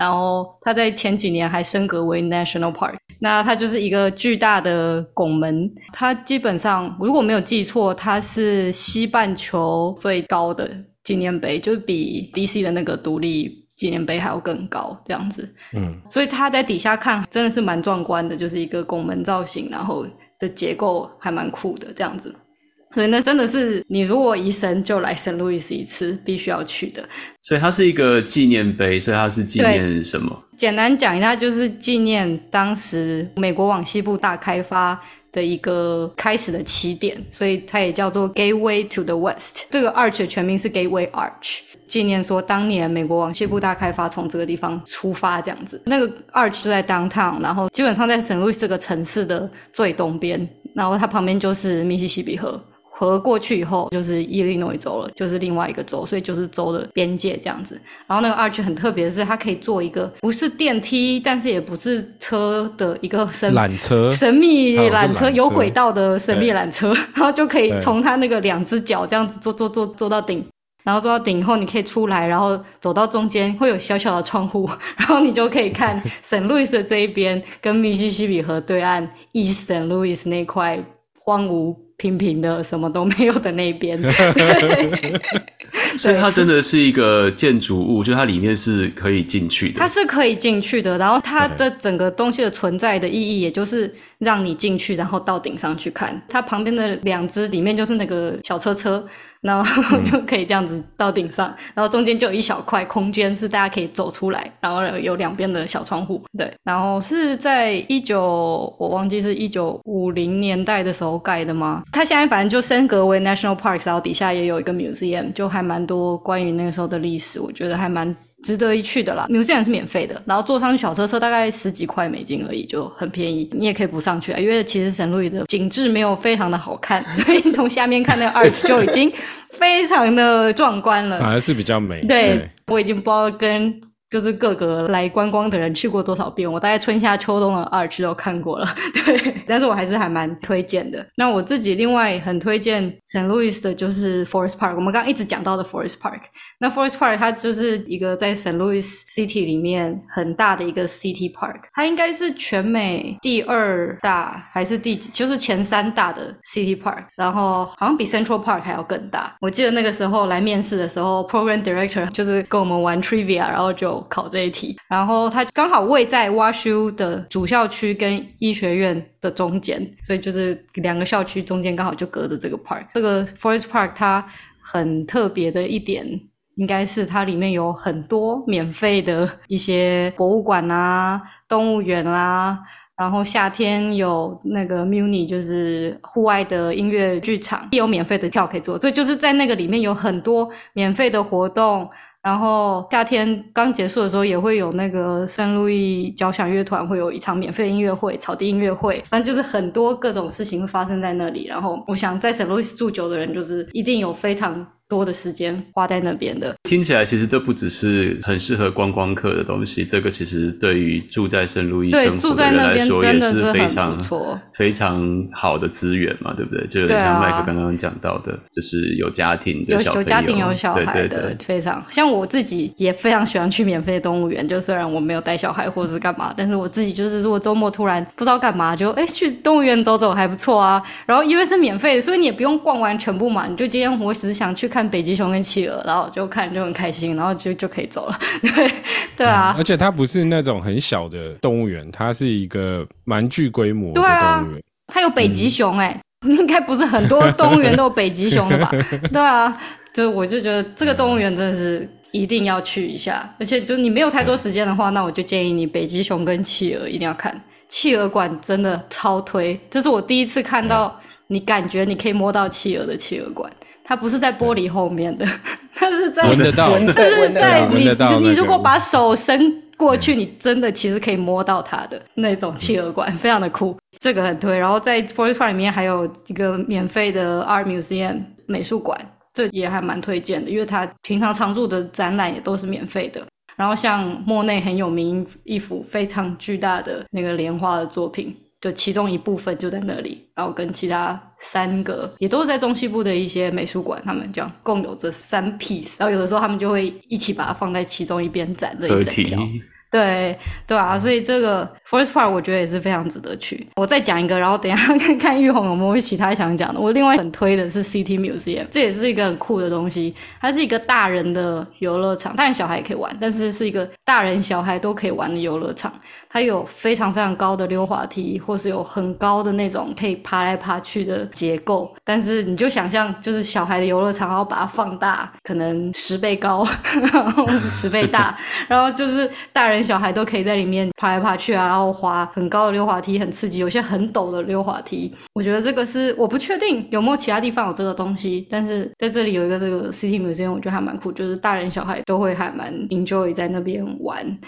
然后它在前几年还升格为 National Park，那它就是一个巨大的拱门。它基本上如果没有记错，它是西半球最高的纪念碑，就是比 DC 的那个独立纪念碑还要更高这样子。嗯，所以它在底下看真的是蛮壮观的，就是一个拱门造型，然后的结构还蛮酷的这样子。所以那真的是你如果一生就来圣路易斯一次，必须要去的。所以它是一个纪念碑，所以它是纪念什么？简单讲一下，就是纪念当时美国往西部大开发的一个开始的起点，所以它也叫做 Gateway to the West。这个 Arch 的全名是 Gateway Arch，纪念说当年美国往西部大开发从这个地方出发这样子。那个 Arch 就在 Downtown，然后基本上在圣路易斯这个城市的最东边，然后它旁边就是密西西比河。河过去以后就是伊利诺伊州了，就是另外一个州，所以就是州的边界这样子。然后那个 arch 很特别的是，它可以做一个不是电梯，但是也不是车的一个神缆车，神秘缆车，有轨道的神秘缆车，然后就可以对从它那个两只脚这样子坐坐坐坐到顶。然后坐到顶以后，你可以出来，然后走到中间，会有小小的窗户，然后你就可以看 St. Louis 的这一边跟密西西比河对岸 East St. Louis 那块荒芜平平的什么都没有的那边。所以它真的是一个建筑物，就它里面是可以进去的它。是可以进去的，然后它的整个东西的存在的意义，也就是让你进去，然后到顶上去看。它旁边的两只里面就是那个小车车，然后 就可以这样子到顶上，然后中间就有一小块空间是大家可以走出来，然后有两边的小窗户。对，然后是在一九我忘记是一九五零年代的时候盖的吗？它现在反正就升格为 National Parks，然后底下也有一个 museum，就还蛮多关于那个时候的历史，我觉得还蛮值得一去的啦。museum 是免费的，然后坐上去小车车大概十几块美金而已，就很便宜。你也可以不上去啊，因为其实神路易的景致没有非常的好看，所以从下面看那个 arch 就已经非常的壮观了。反而是比较美。对，我已经不知道跟就是各个来观光的人去过多少遍，我大概春夏秋冬的 arch 都看过了，对，但是我还是还蛮推荐的。那我自己另外很推荐 St. Louis 的就是 Forest Park，我们刚刚一直讲到的 Forest Park。那 Forest Park 它就是一个在 St. Louis City 里面很大的一个 City Park，它应该是全美第二大还是第几，就是前三大的 City Park，然后好像比 Central Park 还要更大。我记得那个时候来面试的时候，Program Director 就是跟我们玩 Trivia，然后就考这一题，然后它刚好位在 WashU 的主校区跟医学院的中间，所以就是两个校区中间刚好就隔着这个 park。这个 Forest Park 它很特别的一点。应该是它里面有很多免费的一些博物馆啊、动物园啊、然后夏天有那个 Muni，就是户外的音乐剧场，有免费的票可以坐。所以就是在那个里面有很多免费的活动。然后夏天刚结束的时候，也会有那个圣路易交响乐团会有一场免费音乐会，草地音乐会，反正就是很多各种事情会发生在那里。然后我想在圣路易住久的人，就是一定有非常多的时间花在那边的。听起来其实这不只是很适合观光客的东西，这个其实对于住在圣路易对生活的人住在那来说也边真的是非常不错非常好的资源嘛，对不对？就像麦克刚刚讲到的，就是有家庭的有小朋友，有家庭有小孩的，对对对非常像我自己也非常喜欢去免费的动物园。就虽然我没有带小孩或者是干嘛，但是我自己就是如果周末突然不知道干嘛，就哎去动物园走走还不错啊。然后因为是免费的，所以你也不用逛完全部嘛。你就今天我只是想去看北极熊跟企鹅，然后就看就很开心，然后就就可以走了。对对啊，而且它不是那种很小的动物园，它是一个蛮具规模的动物园。它有北极熊哎、应该不是很多动物园都有北极熊了吧？对啊，就我就觉得这个动物园真的是一定要去一下，而且就你没有太多时间的话，那我就建议你北极熊跟企鹅一定要看。企鹅馆真的超推，这是我第一次看到你感觉你可以摸到企鹅的企鹅馆，它不是在玻璃后面的，它是在闻得到，闻但是在你你如果把手伸过去，你真的其实可以摸到它的那种企鹅馆，非常的酷，这个很推。然后在 Forest Park 里面还有一个免费的 Art Museum 美术馆，这也还蛮推荐的，因为它平常常驻的展览也都是免费的。然后像莫内很有名一幅非常巨大的那个莲花的作品，就其中一部分就在那里，然后跟其他三个也都是在中西部的一些美术馆，他们这样共有这三 piece，然后有的时候他们就会一起把它放在其中一边展这一整条。对对啊，所以这个 Forest Park 我觉得也是非常值得去。我再讲一个，然后等一下 看看玉红有没有其他想讲的。我另外很推的是 City Museum，这也是一个很酷的东西。它是一个大人的游乐场，当然小孩也可以玩，但是是一个大人小孩都可以玩的游乐场。它有非常非常高的溜滑梯，或是有很高的那种可以爬来爬去的结构。但是你就想象，就是小孩的游乐场，然后把它放大，可能十倍高，然后十倍大，然后就是大人小孩都可以在里面爬来爬去啊，然后滑很高的溜滑梯，很刺激。有些很陡的溜滑梯，我觉得这个是我不确定有没有其他地方有这个东西，但是在这里有一个这个 City Museum，我觉得还蛮酷，就是大人小孩都会还蛮 enjoy 在那边玩。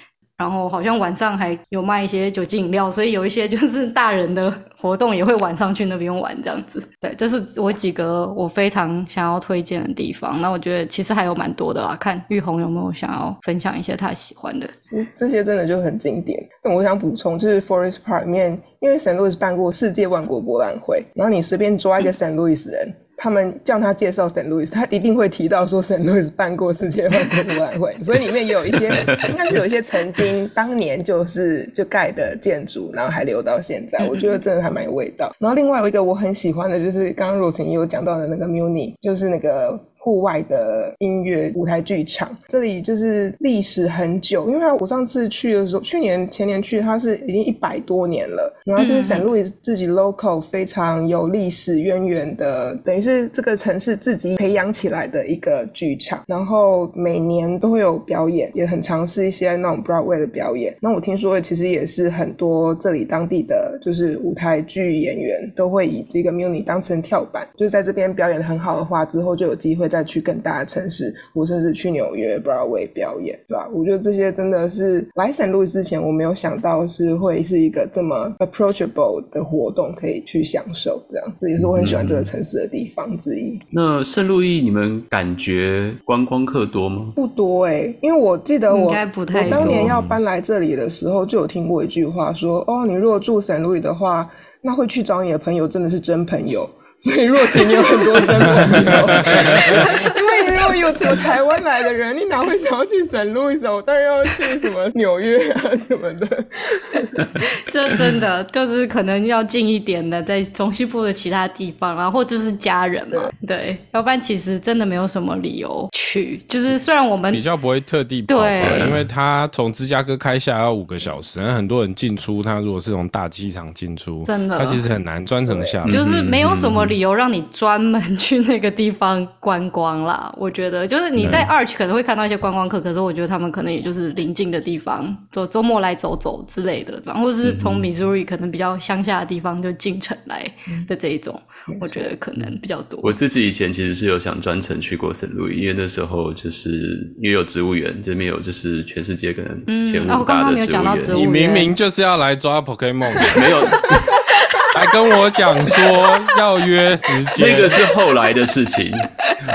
然后好像晚上还有卖一些酒精饮料，所以有一些就是大人的活动也会晚上去那边玩这样子。对，这是我几个我非常想要推荐的地方。那我觉得其实还有蛮多的啦，看玉红有没有想要分享一些他喜欢的。其实这些真的就很经典。那我想补充，就是 Forest Park 里面，因为 Saint Louis 办过世界万国博览会，然后你随便抓一个 Saint Louis 人。他们叫他介绍 Saint Louis，他一定会提到说 Saint Louis 办过世界万国博览会，所以里面也有一些，应该是有一些曾经当年就是就盖的建筑，然后还留到现在，我觉得真的还蛮有味道。然后另外有一个我很喜欢的就是刚刚若晴也有讲到的那个 Muni，就是那个。户外的音乐舞台剧场，这里就是历史很久，因为我上次去的时候，去年前年去，它是已经一百多年了。然后就是散路自己 local 非常有历史渊源的，等于是这个城市自己培养起来的一个剧场。然后每年都会有表演，也很尝试一些那种 Broadway 的表演。那我听说其实也是很多这里当地的就是舞台剧演员都会以这个 Muni 当成跳板，就是在这边表演的很好的话，之后就有机会。再去更大的城市，我甚至去纽约 Broadway 表演，对吧？我觉得这些真的是来圣路易之前，我没有想到是会是一个这么 approachable 的活动，可以去享受。这样，这也是我很喜欢这个城市的地方之一。那圣路易，你们感觉观光客多吗？不多哎，因为我记得我我当年要搬来这里的时候，就有听过一句话说：哦，你如果住圣路易的话，那会去找你的朋友真的是真朋友。所以若晴，你有很多真朋友，因为果有有台湾来的人，你哪会想要去圣路易斯？我当然要去什么纽约啊什么的。这真的就是可能要近一点的，在中西部的其他地方，然后或者是家人嘛，对，要不然其实真的没有什么理由去。就是虽然我们比较不会特地跑，因为他从芝加哥开下要五个小时，然后很多人进出，他如果是从大机场进出，真的，他其实很难专程下，就是没有什么。理由让你专门去那个地方观光啦，我觉得就是你在 Arch 可能会看到一些观光客，可是我觉得他们可能也就是临近的地方，走周末来走走之类的，然后是从 Missouri 可能比较乡下的地方就进城来的这一种，我觉得可能比较多。我自己以前其实是有想专程去过圣路易，因为那时候就是因为有植物园，这边有就是全世界可能前五大的植物园，你明明就是要来抓 Pokemon，没有。还跟我讲说要约时间，那个是后来的事情。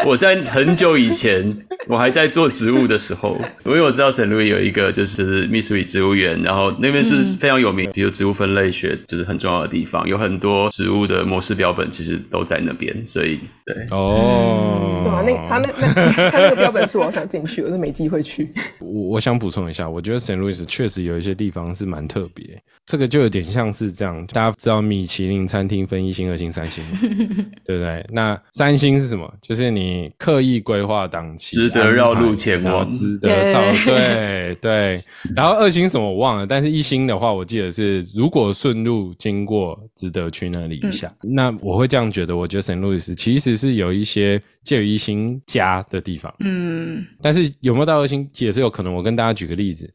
我在很久以前，我还在做植物的时候，因为我知道圣路易有一个就是密苏里植物园，然后那边是非常有名，比如植物分类学就是很重要的地方，有很多植物的模式标本其实都在那边，所以对哦，对啊，那他那那他那个标本是我想进去，我都没机会去。我我想补充一下，我觉得圣路易斯确实有一些地方是蛮特别，这个就有点像是这样，大家知道米其林餐厅分一星、二星、三星，对不对？那三星是什么？就是你刻意规划档期，值得绕路前往，值得照对 对。然后二星什么我忘了，但是一星的话，我记得是如果顺路经过，值得去那里一下。那我会这样觉得，我觉得圣路易斯其实是有一些介于一星加的地方，嗯。但是有没有到二星也是有可能。我跟大家举个例子。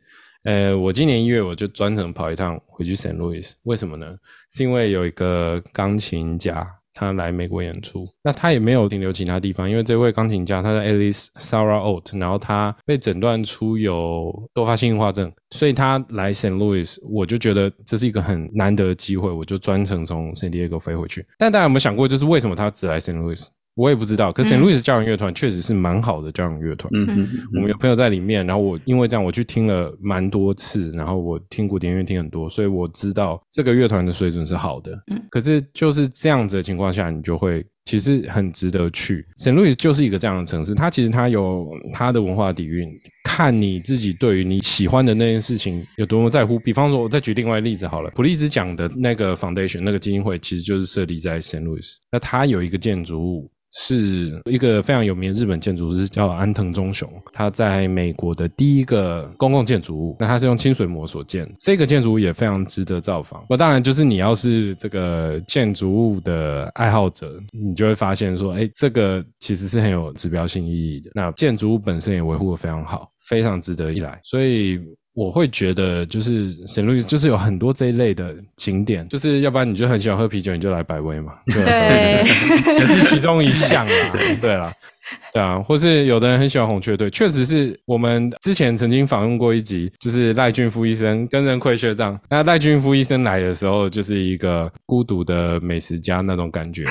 呃，我今年一月我就专程跑一趟回去圣路易斯，为什么呢？是因为有一个钢琴家他来美国演出，那他也没有停留其他地方，因为这位钢琴家他在 Alice Sarah Oat，然后他被诊断出有多发性硬化症，所以他来 St. Louis，，我就觉得这是一个很难得的机会，我就专程从圣地亚哥飞回去。但大家有没有想过，就是为什么他只来 St. Louis？？我也不知道，可是路易斯交响乐团确实是蛮好的交响乐团。嗯嗯，我们有朋友在里面，然后我因为这样我去听了蛮多次，然后我听古典乐听很多，所以我知道这个乐团的水准是好的。嗯，可是就是这样子的情况下，你就会其实很值得去。圣路易斯就是一个这样的城市，它其实它有它的文化底蕴，看你自己对于你喜欢的那件事情有多么在乎。比方说，我再举另外例子好了，普利兹奖的那个 foundation 那个基金会，其实就是设立在圣路易斯。那它有一个建筑物。是一个非常有名的日本建筑师，叫安藤忠雄。他在美国的第一个公共建筑物，那他是用清水模所建。这个建筑物也非常值得造访。我当然就是你要是这个建筑物的爱好者，你就会发现说，哎，这个其实是很有指标性意义的。那建筑物本身也维护的非常好，非常值得一来。所以。我会觉得，就是沈路就是有很多这一类的景点，就是要不然你就很喜欢喝啤酒，你就来百威嘛，对，也是其中一项啊，对了。对啊，或是有的人很喜欢红雀队，确实是我们之前曾经访问过一集，就是赖俊夫医生跟任奎学长。那赖俊夫医生来的时候，就是一个孤独的美食家那种感觉，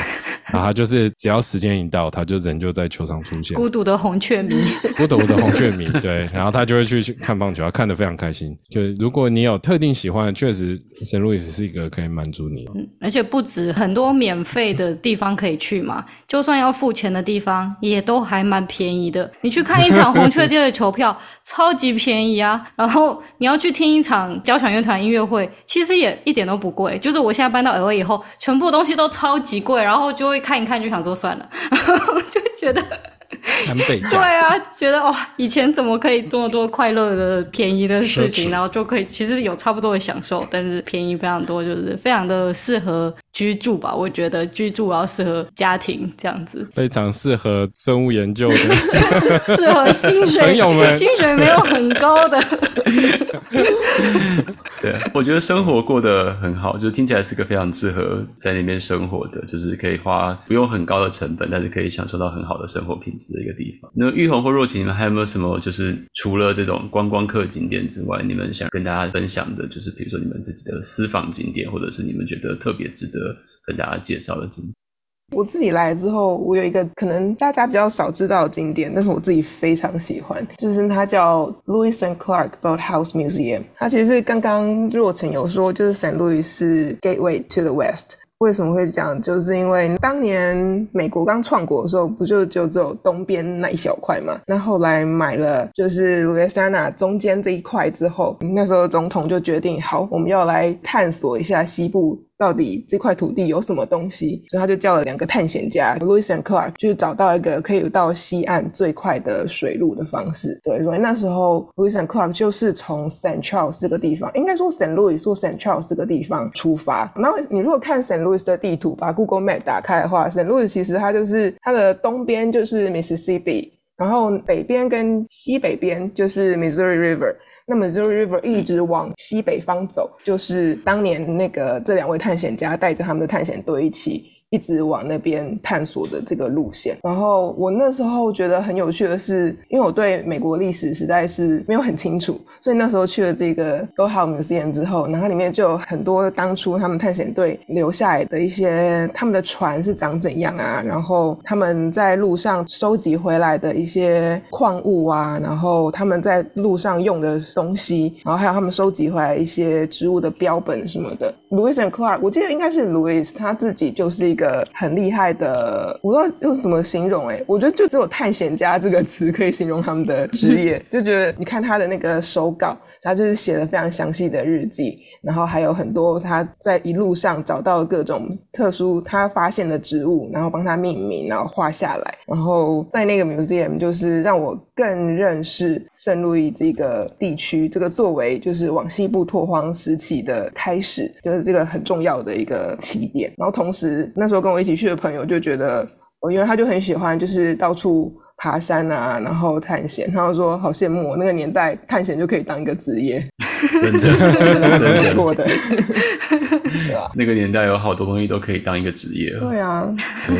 然后他就是只要时间一到，他就人就在球场出现。孤独的红雀迷，孤独的红雀迷，对，然后他就会去去看棒球，他看得非常开心。就如果你有特定喜欢的，确实圣路易斯是一个可以满足你。嗯，而且不止很多免费的地方可以去嘛，就算要付钱的地方也都。还蛮便宜的，你去看一场红雀队的球票，超级便宜啊！然后你要去听一场交响乐团音乐会，其实也一点都不贵。就是我现在搬到 L A 以后，全部东西都超级贵，然后就会看一看，就想说算了，然后就觉得。很北对啊，觉得哇，以前怎么可以这么多快乐的、便宜的事情，然后就可以其实有差不多的享受，但是便宜非常多，就是非常的适合居住吧？我觉得居住然后适合家庭这样子，非常适合生物研究的，适合薪水。朋友们，薪水没有很高的。对，我觉得生活过得很好，就是听起来是个非常适合在那边生活的，就是可以花不用很高的成本，但是可以享受到很好的生活品质的一个地方。那玉红或若晴，你们还有没有什么就是除了这种观光客景点之外，你们想跟大家分享的，就是比如说你们自己的私房景点，或者是你们觉得特别值得跟大家介绍的景点？我自己来之后，我有一个可能大家比较少知道的景点，但是我自己非常喜欢，就是它叫 Louis and Clark Boathouse Museum。它其实是刚刚若晨有说，就是 Saint Louis 是 Gateway to the West。为什么会讲？就是因为当年美国刚创国的时候，不就就只有东边那一小块嘛？那后来买了就是 Louisiana 中间这一块之后，那时候总统就决定，好，我们要来探索一下西部。到底这块土地有什么东西？所以他就叫了两个探险家，Louis and Clark，就是找到一个可以到西岸最快的水路的方式。对，所以那时候 Louis and Clark 就是从 Saint Charles 这个地方，应该说 Saint Louis 或 Saint Charles 这个地方出发。然后你如果看 Saint Louis 的地图，把 Google Map 打开的话，Saint Louis 其实它就是它的东边就是 Mississippi，然后北边跟西北边就是 Missouri River。那么 Missouri River 一直往西北方走，就是当年那个这两位探险家带着他们的探险队一起。一直往那边探索的这个路线，然后我那时候觉得很有趣的是，因为我对美国历史实在是没有很清楚，所以那时候去了这个 Go h o Museum 之后，然后里面就有很多当初他们探险队留下来的一些他们的船是长怎样啊，然后他们在路上收集回来的一些矿物啊，然后他们在路上用的东西，然后还有他们收集回来一些植物的标本什么的。Louis and Clark，我记得应该是 Louis 他自己就是一个。个很厉害的，我不知道用怎么形容哎，我觉得就只有探险家这个词可以形容他们的职业，就觉得你看他的那个手稿，他就是写了非常详细的日记，然后还有很多他在一路上找到各种特殊他发现的植物，然后帮他命名，然后画下来，然后在那个 museum 就是让我更认识圣路易这个地区，这个作为就是往西部拓荒时期的开始，就是这个很重要的一个起点，然后同时那。时候跟我一起去的朋友就觉得，我因为他就很喜欢，就是到处。爬山啊，然后探险，他就说好羡慕我那个年代探险就可以当一个职业，真的，真的。错的，对吧？那个年代有好多东西都可以当一个职业，对啊，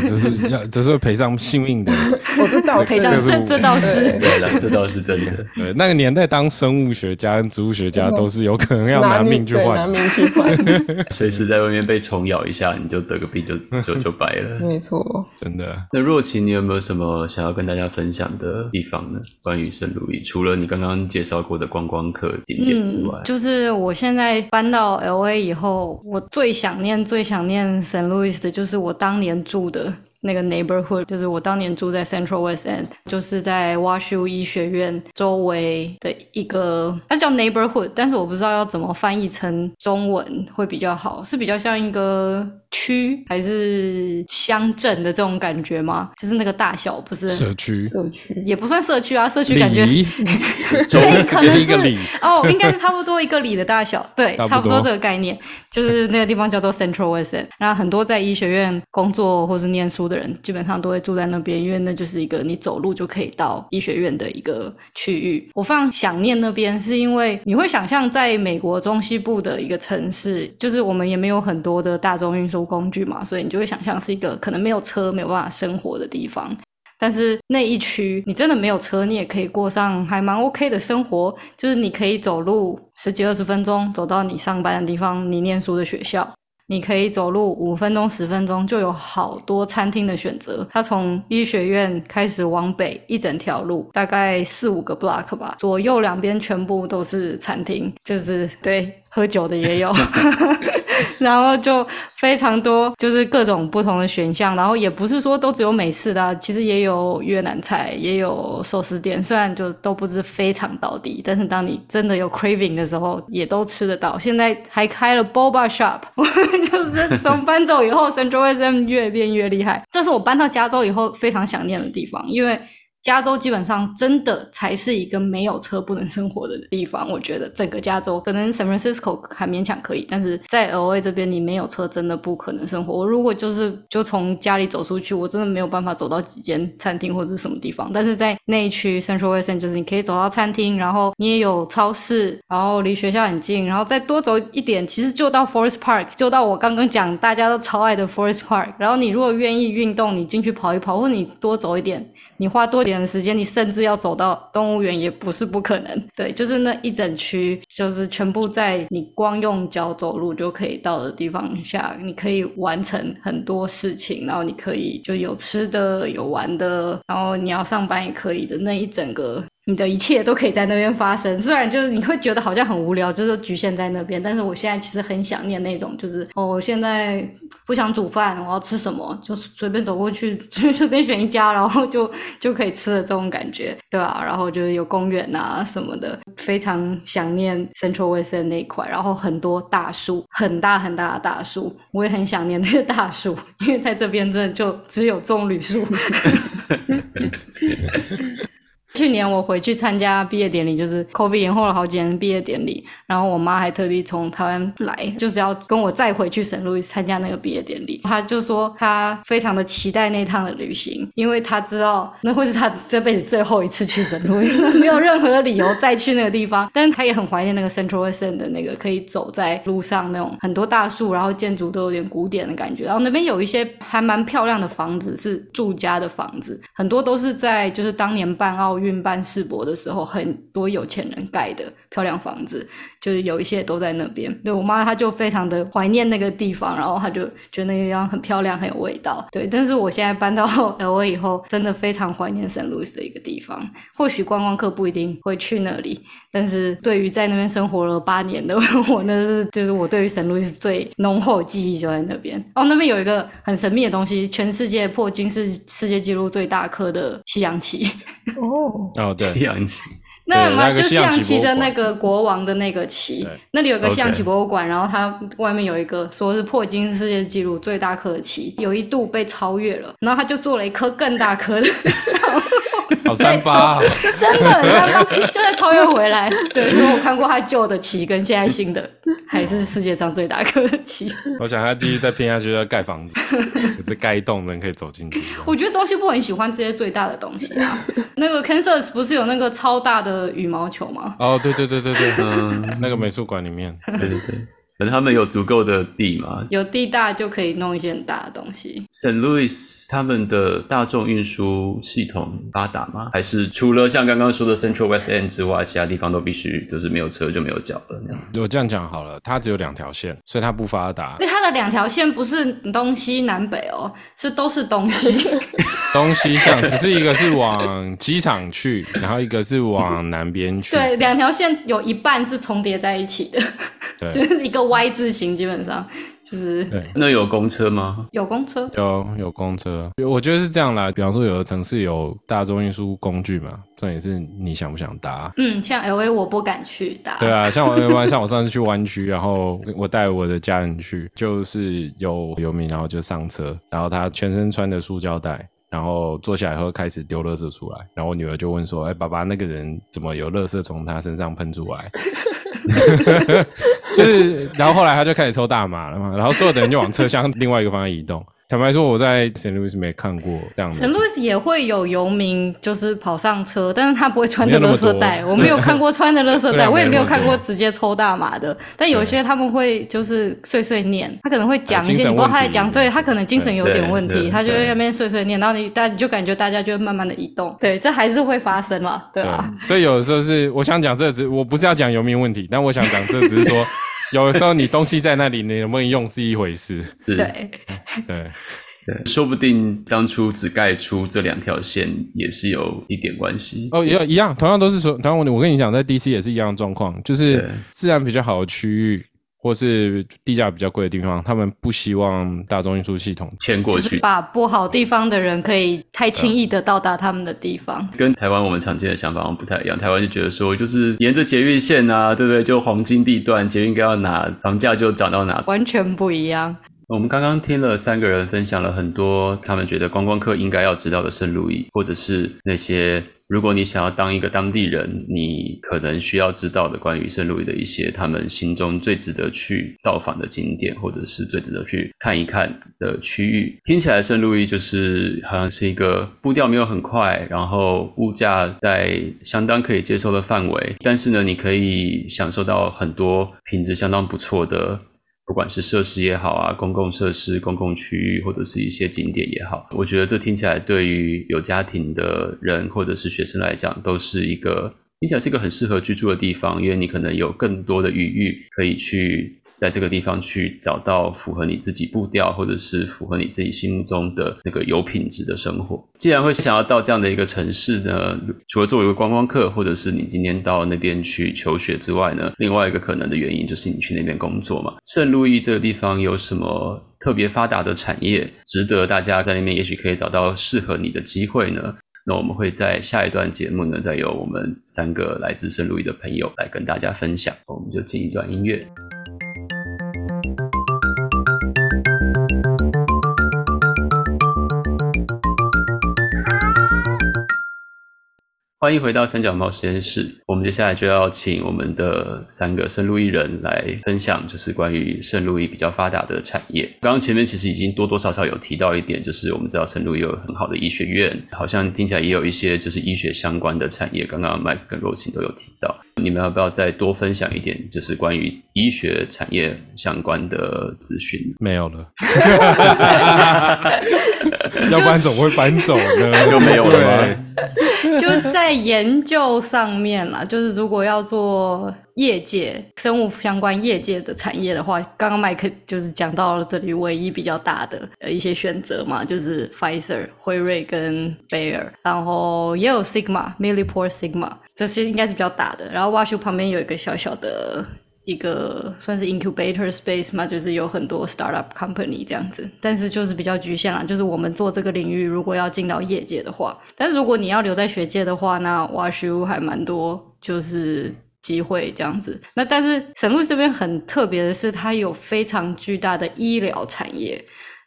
只是要 只是会赔上性命的，我知道赔上这这倒是，对这倒是真的。对，那个年代当生物学家跟植物学家都是有可能要拿命去换，拿命去换，随时在外面被虫咬一下，你就得个病就就就白了，没错，真的。那若晴，你有没有什么想要跟大家？分享的地方呢？关于圣路易，除了你刚刚介绍过的观光客景点之外，就是我现在搬到 L A 以后，我最想念、最想念 San Luis 的，就是我当年住的。那个 neighborhood 就是我当年住在 Central West End，就是在 WashU 医学院周围的一个，它叫 neighborhood，但是我不知道要怎么翻译成中文会比较好，是比较像一个区还是乡镇的这种感觉吗？就是那个大小不是社区，社区也不算社区啊，社区感觉 这可能是哦，应该是差不多一个里的大小，对，差不多这个概念，就是那个地方叫做 Central West End，然后很多在医学院工作或是念书。的人基本上都会住在那边，因为那就是一个你走路就可以到医学院的一个区域。我非常想念那边，是因为你会想象在美国中西部的一个城市，就是我们也没有很多的大众运输工具嘛，所以你就会想象是一个可能没有车没有办法生活的地方。但是那一区你真的没有车，你也可以过上还蛮 OK 的生活，就是你可以走路十几二十分钟走到你上班的地方，你念书的学校。你可以走路五分钟、十分钟，就有好多餐厅的选择。它从医学院开始往北一整条路，大概四五个 block 吧，左右两边全部都是餐厅，就是对。喝酒的也有，然后就非常多，就是各种不同的选项。然后也不是说都只有美式的，其实也有越南菜，也有寿司店。虽然就都不是非常到底，但是当你真的有 craving 的时候，也都吃得到。现在还开了 boba shop，就是从搬走以后，Central SM 越变越厉害。这是我搬到加州以后非常想念的地方，因为。加州基本上真的才是一个没有车不能生活的地方。我觉得整个加州可能 San Francisco 还勉强可以，但是在 LA 这边你没有车真的不可能生活。我如果就是就从家里走出去，我真的没有办法走到几间餐厅或者什么地方。但是在那一区 Central West，就是你可以走到餐厅，然后你也有超市，然后离学校很近，然后再多走一点，其实就到 Forest Park，就到我刚刚讲大家都超爱的 Forest Park。然后你如果愿意运动，你进去跑一跑，或者你多走一点，你花多点的。时间，你甚至要走到动物园也不是不可能。对，就是那一整区，就是全部在你光用脚走路就可以到的地方下，你可以完成很多事情，然后你可以就有吃的、有玩的，然后你要上班也可以的那一整个。你的一切都可以在那边发生，虽然就是你会觉得好像很无聊，就是局限在那边。但是我现在其实很想念那种，就是哦，我现在不想煮饭，我要吃什么，就随便走过去，随 随便选一家，然后就就可以吃的这种感觉，对吧？然后就是有公园啊什么的，非常想念 Central West 那一块，然后很多大树，很大很大的大树，我也很想念那个大树，因为在这边真的就只有棕榈树。去年我回去参加毕业典礼，就是 COVID 延后了好几年毕业典礼，然后我妈还特地从台湾来，就是要跟我再回去圣路易斯参加那个毕业典礼。她就说她非常的期待那趟的旅行，因为她知道那会是她这辈子最后一次去圣路易斯，没有任何的理由再去那个地方。但是她也很怀念那个 Central West 的那个可以走在路上那种很多大树，然后建筑都有点古典的感觉。然后那边有一些还蛮漂亮的房子，是住家的房子，很多都是在就是当年办奥。运办世博的时候，很多有钱人盖的漂亮房子，就是有一些都在那边。对我妈，她就非常的怀念那个地方，然后她就觉得那个地方很漂亮，很有味道。对，但是我现在搬到 L A 以后，真的非常怀念圣路易斯的一个地方。或许观光客不一定会去那里，但是对于在那边生活了八年的 我，那是就是我对于圣路易斯最浓厚记忆就在那边。哦，那边有一个很神秘的东西，全世界破金是世界纪录最大颗的西洋旗。哦。哦，对，西洋旗，那嘛就西洋旗的那个国王的那个棋，那里有个象棋博物馆，然后它外面有一个说是破金世界纪录最大颗的棋，有一度被超越了，然后他就做了一颗更大颗的。好三八，真的很三八，就在超越回来。对，因为我看过他旧的棋跟现在新的，还是世界上最大颗的棋。我想他继续再拼下去，要盖房子，可是盖一栋人可以走进去。我觉得中西部很喜欢这些最大的东西啊。那个 Kansas 不是有那个超大的羽毛球吗？哦，对对对对对，嗯，那个美术馆里面，对对对。可能他们有足够的地嘛？有地大就可以弄一些很大的东西。Saint Louis 他们的大众运输系统发达吗？还是除了像刚刚说的 Central West End 之外，其他地方都必须就是没有车就没有脚了那样子？我这样讲好了，它只有两条线，所以它不发达。那它的两条线不是东西南北哦，是都是东西，东西向，只是一个是往机场去，然后一个是往南边去。对，两条线有一半是重叠在一起的，对，就是一个。Y 字形基本上就是对，那有公车吗？有公车，有有公车。我觉得是这样啦。比方说，有的城市有大众运输工具嘛，重点是你想不想搭。嗯，像 L A 我不敢去搭。对啊，像我像我上次去湾区，然后我带我的家人去，就是有游民，然后就上车，然后他全身穿的塑胶袋，然后坐下来后开始丢垃圾出来，然后我女儿就问说：“哎，爸爸，那个人怎么有垃圾从他身上喷出来？” 就是，然后后来他就开始抽大麻了嘛，然后所有的人就往车厢另外一个方向移动。坦白说，我在 St. Louis 没看过这样的。圣路易斯也会有游民，就是跑上车，但是他不会穿着没有那么多垃圾袋。我没有看过穿着垃圾对袋，啊我也没有看过直接抽大麻的。但有些他们会就是碎碎念，他可能会讲一些你不知道他在讲，对他可能精神有点问题，他就在那边碎碎念，然后你大你就感觉大家就会慢慢的移动。对，这还是会发生嘛，对啊。对，所以有的时候是我想讲这只，我不是要讲游民问题，但我想讲这只是说，有的时候你东西在那里，你能不能用是一回事。是，对，对，对，说不定当初只盖出这两条线也是有一点关系。哦，也一样，同样都是说，同样我，我跟你讲，在 DC 也是一样的状况，就是对。治安比较好的区域，或是地价比较贵的地方，他们不希望大众运输系统就是迁过去，把不好地方的人可以太轻易的到达他们的地方。跟台湾我们常见的想法好像不太一样。台湾就觉得说，就是沿着捷运线啊，对不对？就黄金地段，捷运应该要哪，房价就涨到哪。完全不一样，我们刚刚听了三个人分享了很多他们觉得观光客应该要知道的圣路易，或者是那些如果你想要当一个当地人，你可能需要知道的关于圣路易的一些他们心中最值得去造访的景点，或者是最值得去看一看的区域。听起来圣路易就是好像是一个步调没有很快，然后物价在相当可以接受的范围，但是呢，你可以享受到很多品质相当不错的。不管是设施也好啊，公共设施、公共区域，或者是一些景点也好，我觉得这听起来对于有家庭的人或者是学生来讲，都是一个听起来是一个很适合居住的地方，因为你可能有更多的余裕可以去在这个地方去找到符合你自己步调，或者是符合你自己心目中的那个有品质的生活。既然会想要到这样的一个城市呢，除了作为一个观光客，或者是你今天到那边去求学之外呢，另外一个可能的原因就是你去那边工作嘛。圣路易这个地方有什么特别发达的产业，值得大家在那边也许可以找到适合你的机会呢？那我们会在下一段节目呢，再由我们三个来自圣路易的朋友来跟大家分享。我们就进一段音乐。欢迎回到三角猫实验室。我们接下来就要请我们的三个圣路易人来分享，就是关于圣路易比较发达的产业。刚刚前面其实已经多多少少有提到一点，就是我们知道圣路易有很好的医学院，好像听起来也有一些就是医学相关的产业。刚刚麦克跟若晴都有提到，你们要不要再多分享一点，就是关于医学产业相关的资讯？没有了，要不然怎么会搬走呢？就没有了吗就在研究上面啦，就是如果要做业界生物相关业界的产业的话，刚刚麦克就是讲到了这里唯一比较大的呃一些选择嘛，就是 Pfizer、辉瑞跟贝尔，然后也有 Sigma、Millipore Sigma，这些应该是比较大的。然后 WashU 旁边有一个小小的。一个算是 incubator space 嘛，就是有很多 startup company 这样子，但是就是比较局限啦。就是我们做这个领域，如果要进到业界的话，但是如果你要留在学界的话，那 WashU 还蛮多就是机会这样子。那但是沈路这边很特别的是，它有非常巨大的医疗产业，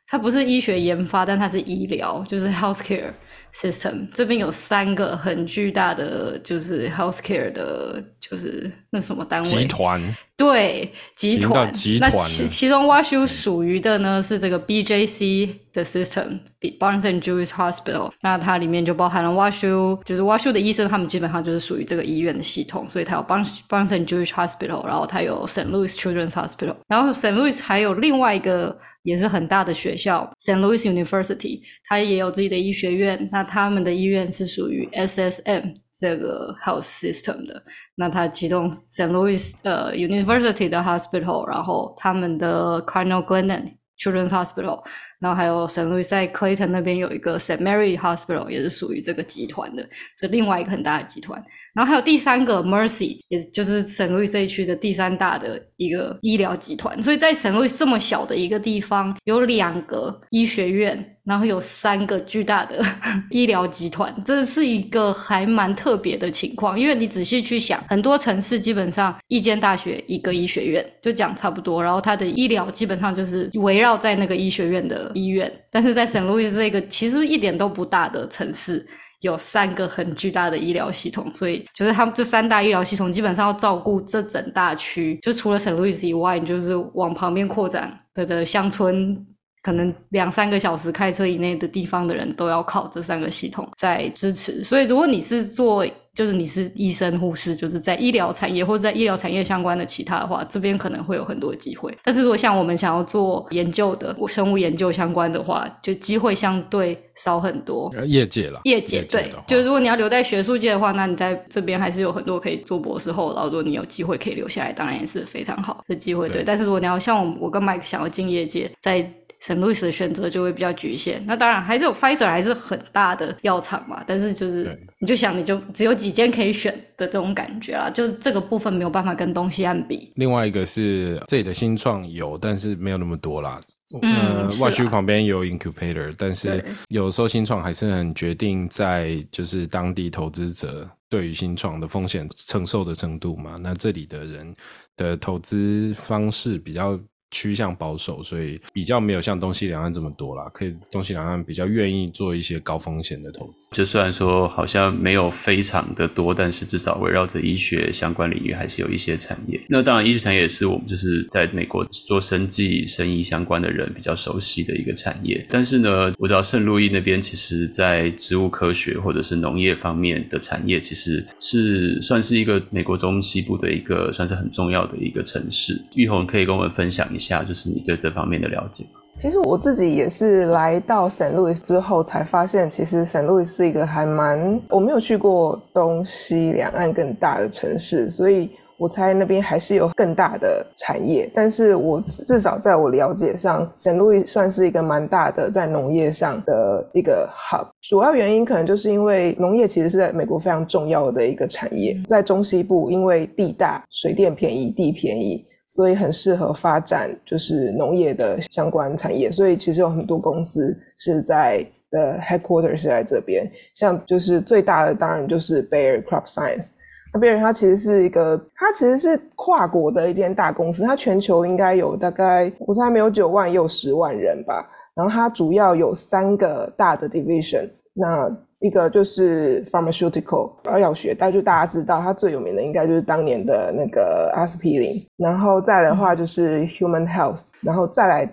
它不是医学研发，但它是医疗，就是 healthcare。system 这边有三个很巨大的，就是 healthcare 的，就是那什么单位集团对集团，集那其其中 WashU 属于的呢是这个 BJC 的 system，Barnes and Jewish Hospital。那它里面就包含了 WashU，就是 WashU 的医生，他们基本上就是属于这个医院的系统，所以它有 Barnes Barnes and Jewish Hospital，然后它有 St. Louis Children's Hospital，然后 St. Louis 还有另外一个也是很大的学校 St. Louis University，它也有自己的医学院，那他们的医院是属于 SSM。这个 health system 的，那它其中 Saint Louis 呃 University 的 hospital，然后他们的 Cardinal Glennon Children's Hospital，然后还有 Saint Louis 在 Clayton 那边有一个 Saint Mary Hospital，也是属于这个集团的，这另外一个很大的集团。然后还有第三个 Mercy，也就是 St. Louis 这一区的第三大的一个医疗集团。所以在 St. Louis 这么小的一个地方，有两个医学院，然后有三个巨大的 医疗集团，这是一个还蛮特别的情况。因为你仔细去想，很多城市基本上一间大学一个医学院就讲差不多，然后它的医疗基本上就是围绕在那个医学院的医院。但是在 St. Louis 这个其实一点都不大的城市。有三个很巨大的医疗系统，所以就是他们这三大医疗系统基本上要照顾这整大区，就除了圣路易斯以外，你就是往旁边扩展的的乡村可能两三个小时开车以内的地方的人都要靠这三个系统在支持。所以，如果你是做就是你是医生、护士，就是在医疗产业或者在医疗产业相关的其他的话，这边可能会有很多机会。但是如果像我们想要做研究的，生物研究相关的话，就机会相对少很多。业界了，业界对，就如果你要留在学术界的话，那你在这边还是有很多可以做博士后。然后如果你有机会可以留下来，当然也是非常好的机会。对，但是如果你要像我，我跟 Mike 想要进业界，在圣路易斯的选择就会比较局限，那当然还是有 Pfizer 还是很大的药厂嘛，但是就是你就想你就只有几间可以选的这种感觉啦，就是这个部分没有办法跟东西岸比。另外一个是这里的新创有，但是没有那么多啦。嗯，外区旁边有 incubator，但是有时候新创还是很决定在就是当地投资者对于新创的风险承受的程度嘛，那这里的人的投资方式比较。趋向保守，所以比较没有像东西两岸这么多啦。可以东西两岸比较愿意做一些高风险的投资。就虽然说好像没有非常的多，但是至少围绕着医学相关领域还是有一些产业。那当然，医学产业也是我们就是在美国做生计、生意相关的人比较熟悉的一个产业。但是呢，我知道圣路易那边其实在植物科学或者是农业方面的产业，其实是算是一个美国中西部的一个算是很重要的一个城市。玉红可以跟我们分享一下。下就是你对这方面的了解。其实我自己也是来到圣路易斯之后才发现，其实圣路易斯是一个还蛮我没有去过东西两岸更大的城市，所以我猜那边还是有更大的产业。但是我至少在我了解上，圣路易算是一个蛮大的在农业上的一个 hub。主要原因可能就是因为农业其实是在美国非常重要的一个产业，在中西部因为地大、水电便宜、地便宜。所以很适合发展就是农业的相关产业，所以其实有很多公司是在的 headquarters 是在这边，像就是最大的当然就是 Bayer Crop Science，那 Bayer 它其实是一个，它其实是跨国的一间大公司，它全球应该有大概我猜没有九万也有十万人吧，然后它主要有三个大的 division，那。一个就是 pharmaceutical，药学，但就大家知道，它最有名的应该就是当年的那个阿司匹林，然后再来的话就是 human health，然后再来。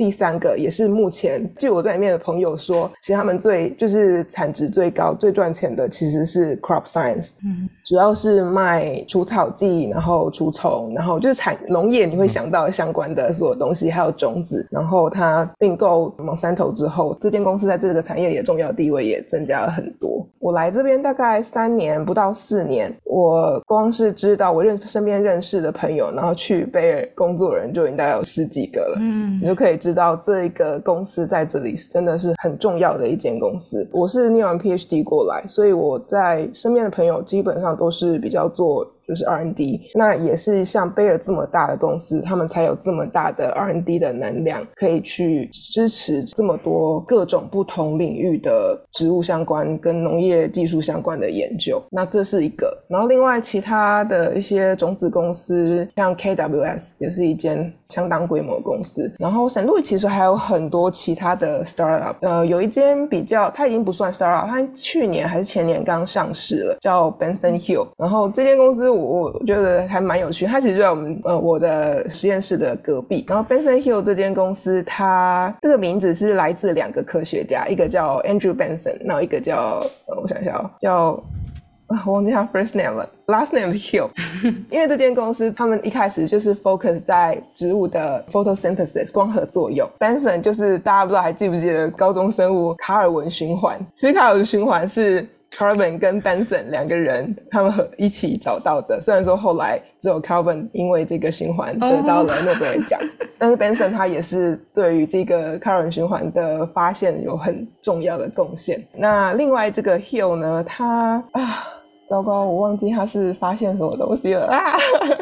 第三个也是目前，据我在里面的朋友说，其实他们最就是产值最高、最赚钱的其实是 crop science，嗯，主要是卖除草剂，然后除虫，然后就是产农业你会想到相关的所有东西，还有种子。然后他并购蒙山头之后，这间公司在这个产业里的重要地位也增加了很多。我来这边大概三年不到四年，我光是知道我认身边认识的朋友，然后去贝尔工作人就已经大概有十几个了，嗯，你就可以知。知道这一个公司在这里是真的是很重要的一间公司。我是念完 PhD 过来，所以我在身边的朋友基本上都是比较做。就是 R&D，那也是像贝尔这么大的公司，他们才有这么大的 R&D 的能量，可以去支持这么多各种不同领域的植物相关跟农业技术相关的研究。那这是一个，然后另外其他的一些种子公司，像 KWS 也是一间相当规模的公司。然后圣路其实还有很多其他的 startup，呃，有一间比较，它已经不算 startup，它去年还是前年刚上市了，叫 Benson Hill。然后这间公司。我我觉得还蛮有趣，它其实就在我们呃我的实验室的隔壁。然后 Benson Hill 这间公司，它这个名字是来自两个科学家，一个叫 Andrew Benson，然后一个叫呃我想想哦，叫我忘记他 first name 了，last name 是 Hill。因为这间公司他们一开始就是 focus 在植物的 photosynthesis 光合作用。Benson 就是大家不知道还记不记得高中生物卡尔文循环？其实卡尔文循环是。Carbon 跟 Benson 两个人，他们一起找到的。虽然说后来只有 Carvin 因为这个循环得到了诺贝尔奖，但是 Benson 他也是对于这个 Carvin 循环的发现有很重要的贡献。那另外这个 Hill 呢，他啊。糟糕，我忘记他是发现什么东西了啊！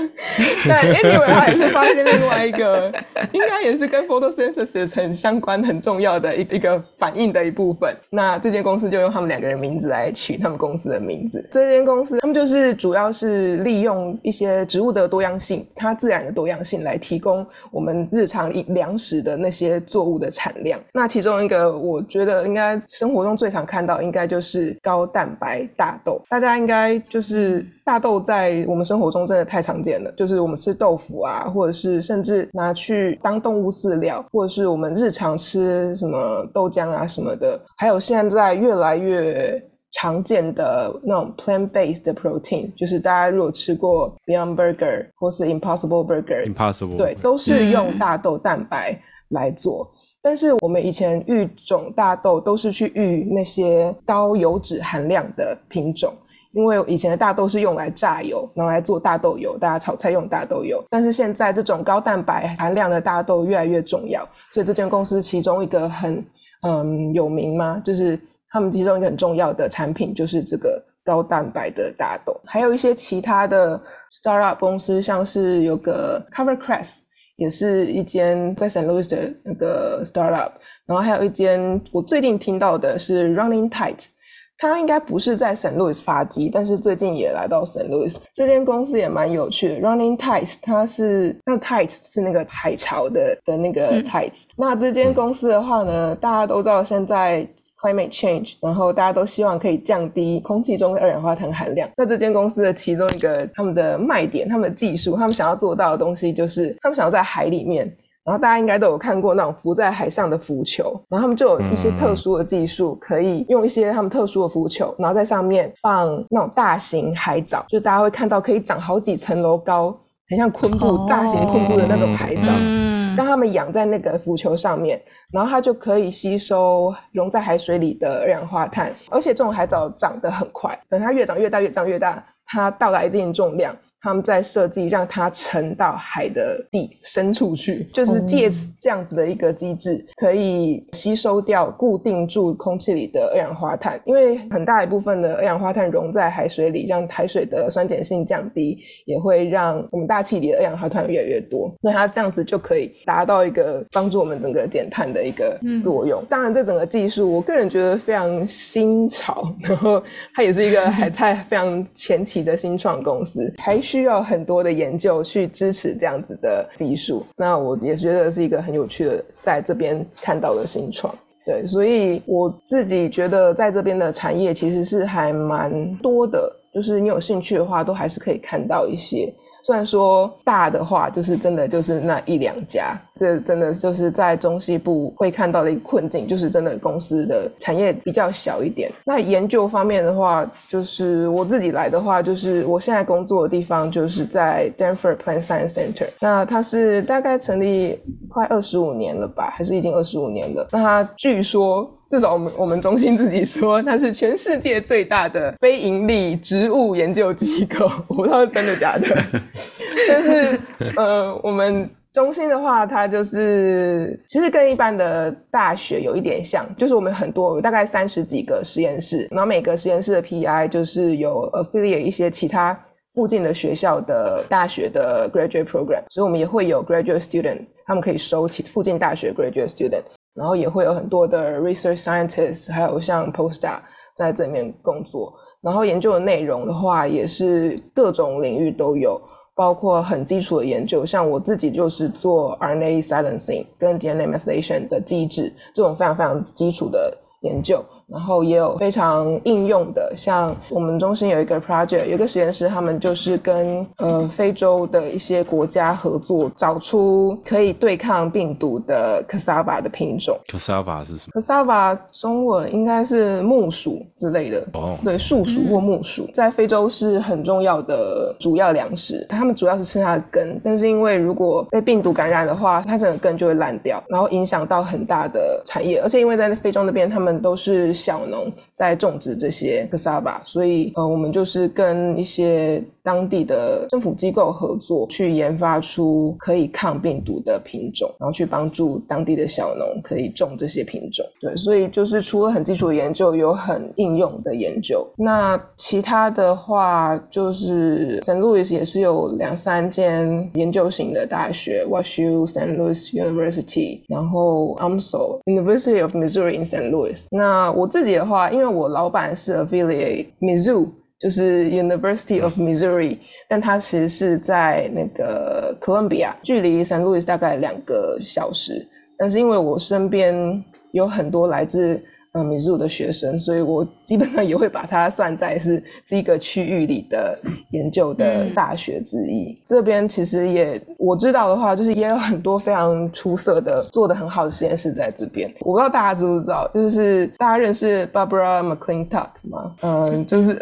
但 anyway，他也是发现另外一个，应该也是跟 photosynthesis 很相关、很重要的一一个反应的一部分。那这间公司就用他们两个人名字来取他们公司的名字。这间公司他们就是主要是利用一些植物的多样性，它自然的多样性来提供我们日常粮食的那些作物的产量。那其中一个我觉得应该生活中最常看到，应该就是高蛋白大豆。大家应该。该就是大豆在我们生活中真的太常见了，就是我们吃豆腐啊，或者是甚至拿去当动物饲料，或者是我们日常吃什么豆浆啊什么的，还有现在越来越常见的那种 plant-based 的 protein，就是大家如果吃过 Beyond Burger 或是 Impossible Burger，Impossible，对，都是用大豆蛋白来做。但是我们以前育种大豆都是去育那些高油脂含量的品种，因为以前的大豆是用来榨油，然后来做大豆油，大家炒菜用大豆油。但是现在这种高蛋白含量的大豆越来越重要，所以这间公司其中一个很嗯有名吗？就是他们其中一个很重要的产品就是这个高蛋白的大豆，还有一些其他的 startup 公司，像是有个 CoverCress。也是一间在 St. Louis 的那个 startup，然后还有一间我最近听到的是 Running Tides，它应该不是在 St. Louis 发迹，但是最近也来到 St. Louis。这间公司也蛮有趣的，Running Tides 它是那 Tides 是那个海潮的的那个 Tides、那这间公司的话呢，大家都知道现在。climate change，然后大家都希望可以降低空气中的二氧化碳含量。那这间公司的其中一个他们的卖点，他们的技术，他们想要做到的东西，就是他们想要在海里面，然后大家应该都有看过那种浮在海上的浮球，然后他们就有一些特殊的技术，可以用一些他们特殊的浮球，然后在上面放那种大型海藻，就大家会看到可以长好几层楼高，很像昆布、大型昆布的那种海藻。让它们养在那个浮球上面，然后它就可以吸收溶在海水里的二氧化碳，而且这种海藻长得很快，等它越长越大，越长越大，它到达一定重量。他们在设计让它沉到海的底深处去，就是借这样子的一个机制，可以吸收掉、固定住空气里的二氧化碳。因为很大一部分的二氧化碳溶在海水里，让海水的酸碱性降低，也会让我们大气里的二氧化碳越来越多。所以它这样子就可以达到一个帮助我们整个减碳的一个作用。当然，这整个技术，我个人觉得非常新潮，然后它也是一个还在非常前期的新创公司，还。需要很多的研究去支持这样子的技术，那我也觉得是一个很有趣的，在这边看到的新创。对，所以我自己觉得在这边的产业其实是还蛮多的，就是你有兴趣的话，都还是可以看到一些。虽然说大的话，就是真的就是那一两家，这真的就是在中西部会看到的一个困境，就是真的公司的产业比较小一点。那研究方面的话，就是我自己来的话，就是我现在工作的地方就是在 Denver Plant Science Center，那它是大概成立快二十五年了吧，还是已经二十五年了？那它据说。至少我们我们中心自己说，它是全世界最大的非盈利植物研究机构，我不知道是真的假的。但是呃，我们中心的话，它就是其实跟一般的大学有一点像，就是我们很多大概三十几个实验室，然后每个实验室的 PI 就是有 affiliate 一些其他附近的学校的大学的 graduate program，所以我们也会有 graduate student，他们可以收其附近大学 graduate student。然后也会有很多的 research scientists，还有像 postdoc 在这里面工作。然后研究的内容的话，也是各种领域都有，包括很基础的研究，像我自己就是做 RNA silencing 跟 DNA methylation 的机制，这种非常非常基础的研究。然后也有非常应用的，像我们中心有一个 project，有一个实验室，他们就是跟呃非洲的一些国家合作，找出可以对抗病毒的 cassava 的品种。cassava 是什么？cassava 中文应该是木薯之类的。哦，对，树薯或木薯，在非洲是很重要的主要粮食。他们主要是吃它的根，但是因为如果被病毒感染的话，它整个根就会烂掉，然后影响到很大的产业。而且因为在非洲那边，他们都是小农在种植这些 cassava，所以呃，我们就是跟一些当地的政府机构合作，去研发出可以抗病毒的品种，然后去帮助当地的小农可以种这些品种。对，所以就是除了很基础的研究，有很应用的研究。那其他的话，就是 St. Louis 也是有两三间研究型的大学，WashU St. Louis University，然后 umso University of Missouri in St. Louis。那我自己的话，因为我老板是 affiliate Mizzou，就是 University of Missouri，但他其实是在那个 Columbia，距离 San Luis 大概两个小时。但是因为我身边有很多来自呃米兹鲁的学生，所以我基本上也会把它算在是这个区域里的研究的大学之一。这边其实也我知道的话，就是也有很多非常出色的、做的很好的实验室在这边。我不知道大家知不知道，就是大家认识 Barbara McClintock 吗？嗯，就是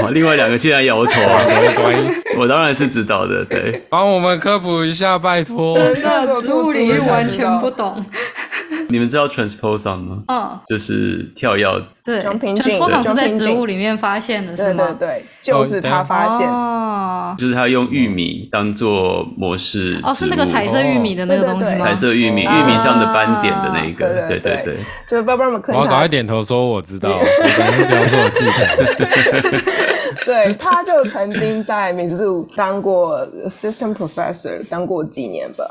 哇，另外两个竟然摇头啊！我当然是知道的，对，帮我们科普一下，拜托。植物领域完全不懂。你们知道 transposon 吗？嗯，就是跳药。对，transposon 是在植物里面发现的，是吗？对对对，就是他发现。哦，就是他用玉米当做模式。哦，是那个彩色玉米的那个东西吗？彩色玉米，玉米上的斑点的那一个。对对对。就是 Barbara McClintock。我要赶快点头说我知道，我赶快表示我记得。对，他就曾经在美术当过 assistant professor，当过几年吧。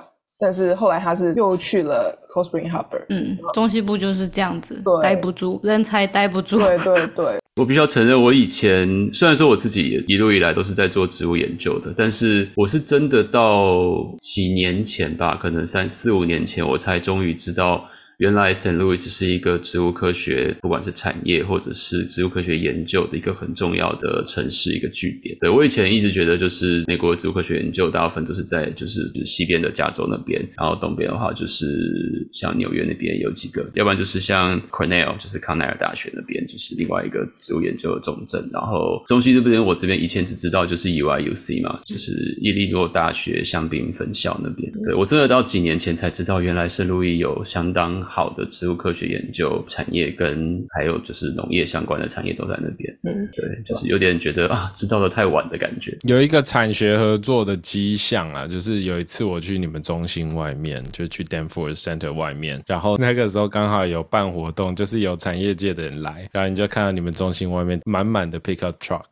但是后来他是又去了 c o s p r i n g Harbor。嗯，中西部就是这样子，待不住，人才待不住。对对对，我必须要承认，我以前虽然说我自己一路以来都是在做植物研究的，但是我是真的到几年前吧，可能三四五年前，我才终于知道。原来 Saint Louis 是一个植物科学，不管是产业或者是植物科学研究的一个很重要的城市，一个据点。对我以前一直觉得，就是美国植物科学研究大部分都是在就是西边的加州那边，然后东边的话就是像纽约那边有几个，要不然就是像 Cornell，就是康奈尔大学那边，就是另外一个植物研究的重镇。然后中西这边，我这边以前只知道就是 UIUC 嘛，就是伊利诺大学香槟分校那边。对我真的到几年前才知道，原来圣路易有相当。好的植物科学研究产业跟还有就是农业相关的产业都在那边，嗯，对，就是有点觉得啊，知道的太晚的感觉。有一个产学合作的迹象啊，就是有一次我去你们中心外面，就去 Danforth Center 外面，然后那个时候刚好有办活动，就是有产业界的人来，然后你就看到你们中心外面满满的 pickup truck。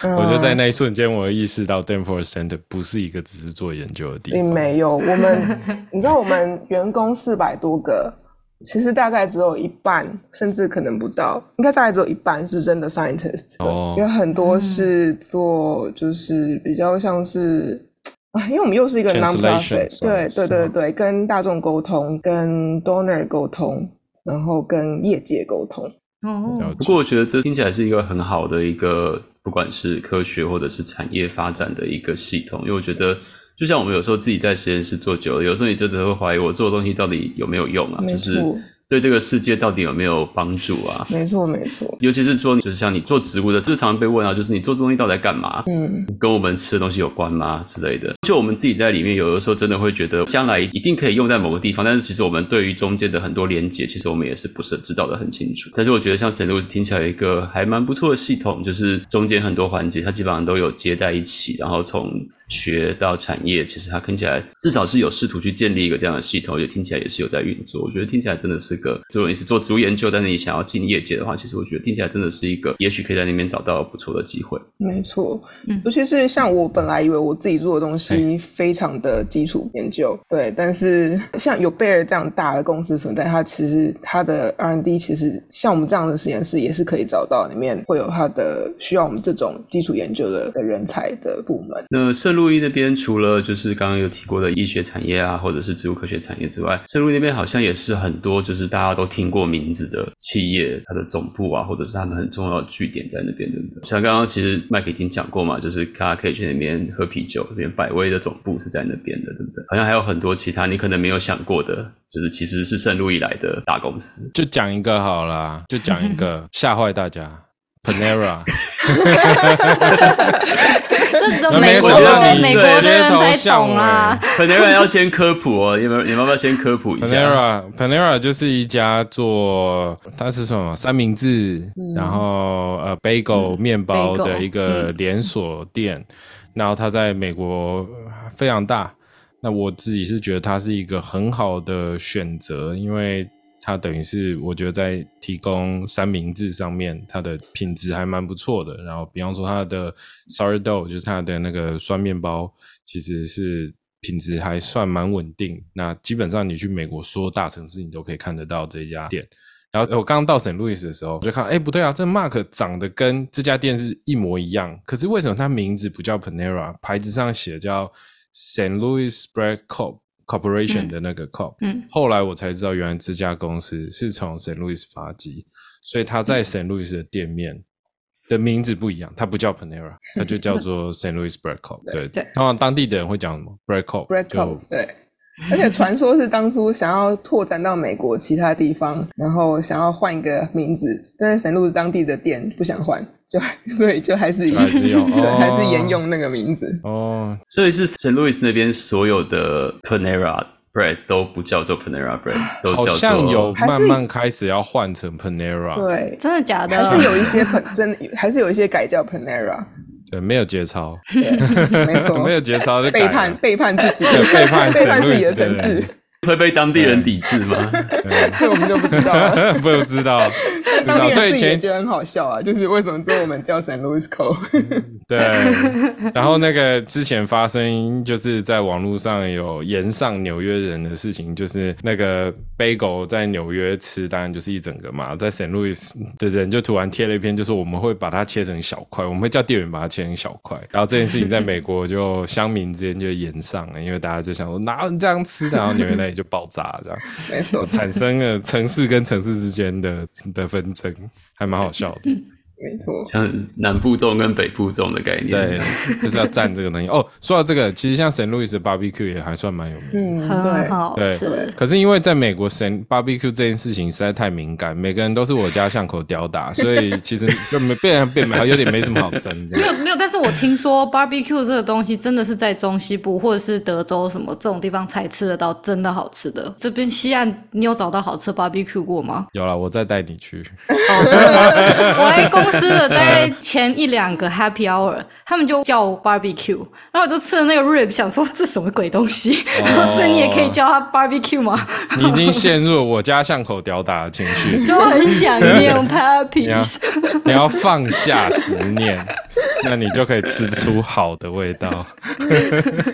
我就在那一瞬间，我意识到 Danforth Center 不是一个只是做研究的地方，并没有。我们，你知道，我们员工四百多个。其实大概只有一半，甚至可能不到，应该大概只有一半是真的 scientist，有很多是做就是比较像是啊，因为我们又是一个 non-profit，对对对对，跟大众沟通，跟 donor 沟通，然后跟业界沟通。哦，不过我觉得这听起来是一个很好的一个，不管是科学或者是产业发展的一个系统，因为我觉得。就像我们有时候自己在实验室做久了，有时候你真的会怀疑我做的东西到底有没有用啊？就是对这个世界到底有没有帮助啊？没错，没错。尤其是说，就是像你做植物的，日常常被问到，就是你做这东西到底在干嘛？嗯，跟我们吃的东西有关吗？之类的。就我们自己在里面，有的时候真的会觉得，将来一定可以用在某个地方，但是其实我们对于中间的很多连接，其实我们也是不是知道的很清楚。但是我觉得像 Saint Louis 听起来一个还蛮不错的系统，就是中间很多环节，它基本上都有接在一起，然后从。学到产业，其实它听起来至少是有试图去建立一个这样的系统，也听起来也是有在运作。我觉得听起来真的是个，如果你是做植物研究，但是你想要进业界的话，其实我觉得听起来真的是一个，也许可以在那边找到不错的机会。没错，尤其是像我本来以为我自己做的东西非常的基础研究，对，但是像有贝尔这样大的公司存在，它其实它的 R&D 其实像我们这样的实验室也是可以找到里面会有它的需要我们这种基础研究的的人才的部门。那圣。路易那边除了就是刚刚有提过的医学产业啊，或者是植物科学产业之外，圣路易那边好像也是很多就是大家都听过名字的企业，它的总部啊，或者是他们很重要的据点在那边，对不对？像刚刚其实麦克已经讲过嘛，就是大家可以去那边喝啤酒，那边百威的总部是在那边的，对不对？好像还有很多其他你可能没有想过的，就是其实是圣路易来的大公司。就讲一个好了，就讲一个 吓坏大家，Panera。这种美国在美国的人才懂啊。Panera 要先科普哦，你们你们要不要先科普一下？Panera Panera 就是一家做它是什么三明治，然后呃 bagel 面包的一个连锁店，然后它在美国非常大。那我自己是觉得它是一个很好的选择，因为。它等于是我觉得在提供三明治上面，它的品质还蛮不错的。然后，比方说它的 sourdough，就是它的那个酸面包，其实是品质还算蛮稳定。那基本上你去美国所有大城市，你都可以看得到这家店。然后我刚刚到圣路易斯的时候，我就看，哎，不对啊，这 Mark 长得跟这家店是一模一样。可是为什么它名字不叫 Panera，牌子上写叫 Saint Louis Bread Co Corporation 的那个 Corp，嗯后来我才知道，原来这家公司是从 St. Louis 发迹，所以他在 St. Louis 的店面的名字不一样，他不叫 Panera，他就叫做 St. Louis Bread Corp。对对通常当地的人会讲什么 Bread Corp。Bread Corp，对。而且传说是当初想要拓展到美国其他地方，然后想要换一个名字，但是神路当地的店不想换，就所以就还是以就还是用对，哦 还是沿用那个名字。哦，所以是 St. Louis 那边所有的 Panera Bread 都不叫做 Panera Bread，都叫做像有慢慢开始要换成 Panera。对，真的假的？还是有一些 Pan 真的还是有一些改叫 Panera，对，没有节操，没错，没有节操就背叛背叛自己，对背叛背叛自己的城市，会被当地人抵制吗？这我们就不知道了。不知道，不知道，所以前觉得很好笑啊，就是为什么之后我们叫 San Luis Co？对，然后那个之前发生就是在网络上有延上纽约人的事情，就是那个 bagel 在纽约吃，当然就是一整个嘛，在 St. Louis 的人就突然贴了一篇，就是我们会把它切成小块，我们会叫店员把它切成小块，然后这件事情在美国就乡民之间就延上了，因为大家就想说哪有人这样吃的，然后纽约那里就爆炸这样。没错，产生了城市跟城市之间的的纷争，还蛮好笑的。没错。像南部粽跟北部粽的概念。对，就是要占这个东西。哦，说到这个，其实像神路易斯 barbecue 也还算蛮有名。嗯，很好吃。可是因为在美国神 barbecue 这件事情实在太敏感，每个人都是我家巷口吊打，所以其实就没变变没有点没什么好争这样。没有没有，但是我听说 barbecue 这个东西真的是在中西部或者是德州什么这种地方才吃得到，真的好吃的。这边西岸你有找到好吃的 barbecue 过吗？有了，我再带你去。我来公司的大概前一两个 happy hour，他们就叫 barbecue，然后我就吃了那个 rib，想说这什么鬼东西？然后这你也可以叫它 barbecue 吗？你已经陷入了我家巷口屌打的情绪，就很想念 happy 你要你要放下执念，那你就可以吃出好的味道。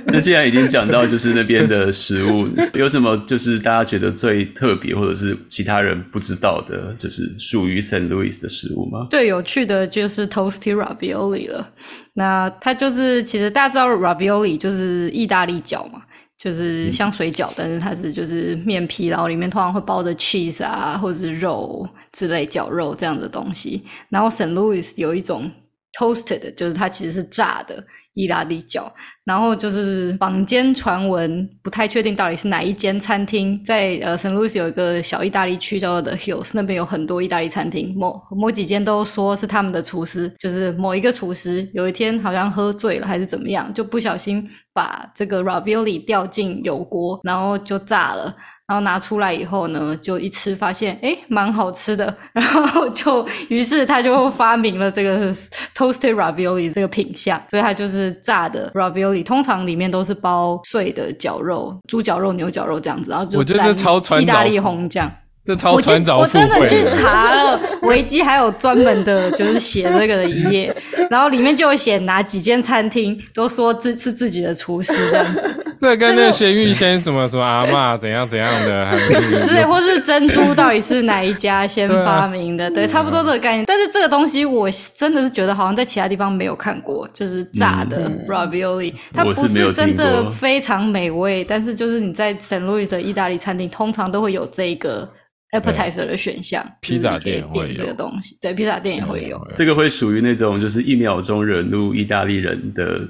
那既然已经讲到就是那边的食物，有什么就是大家觉得最特别，或者是其他人不知道的，就是属于 St. Louis 的食物吗？对有趣的就是 toasty ravioli 了。那它就是，其实大家知道 ravioli 就是意大利饺嘛，就是像水饺，但是它是就是面皮，然后里面通常会包着 cheese 啊，或者是肉之类绞肉这样的东西。然后 St. Louis 有一种 toasted，就是它其实是炸的意大利饺。然后就是坊间传闻，不太确定到底是哪一间餐厅，在呃 St. Louis 有一个小意大利区叫做 The Hills，那边有很多意大利餐厅，某某几间都说是他们的厨师，就是某一个厨师有一天好像喝醉了还是怎么样，就不小心把这个 ravioli 掉进油锅，然后就炸了。然后拿出来以后呢，就一吃发现，诶蛮好吃的。然后就，于是他就发明了这个 toasted ravioli 这个品相，所以它就是炸的 ravioli，通常里面都是包碎的绞肉，猪绞肉、牛绞肉这样子，然后就我觉得沾超传意大利红酱。这超我去传早我真的去查了，维基还有专门的，就是写这个的一页，然后里面就有写哪几间餐厅都说自是自己的厨师这样子，这跟那个咸鱼先什么什么阿嬷怎样怎样的，还是 对，或是珍珠到底是哪一家先发明的？对，差不多这个概念。但是这个东西我真的是觉得好像在其他地方没有看过，就是炸的 ravioli，、它不是真的非常美味，但是就是你在 St. Louis 的意大利餐厅通常都会有这个 appetizer 的选项，披萨店会有这个有东西，对，披萨店也会有。这个会属于那种就是一秒钟惹怒意大利人的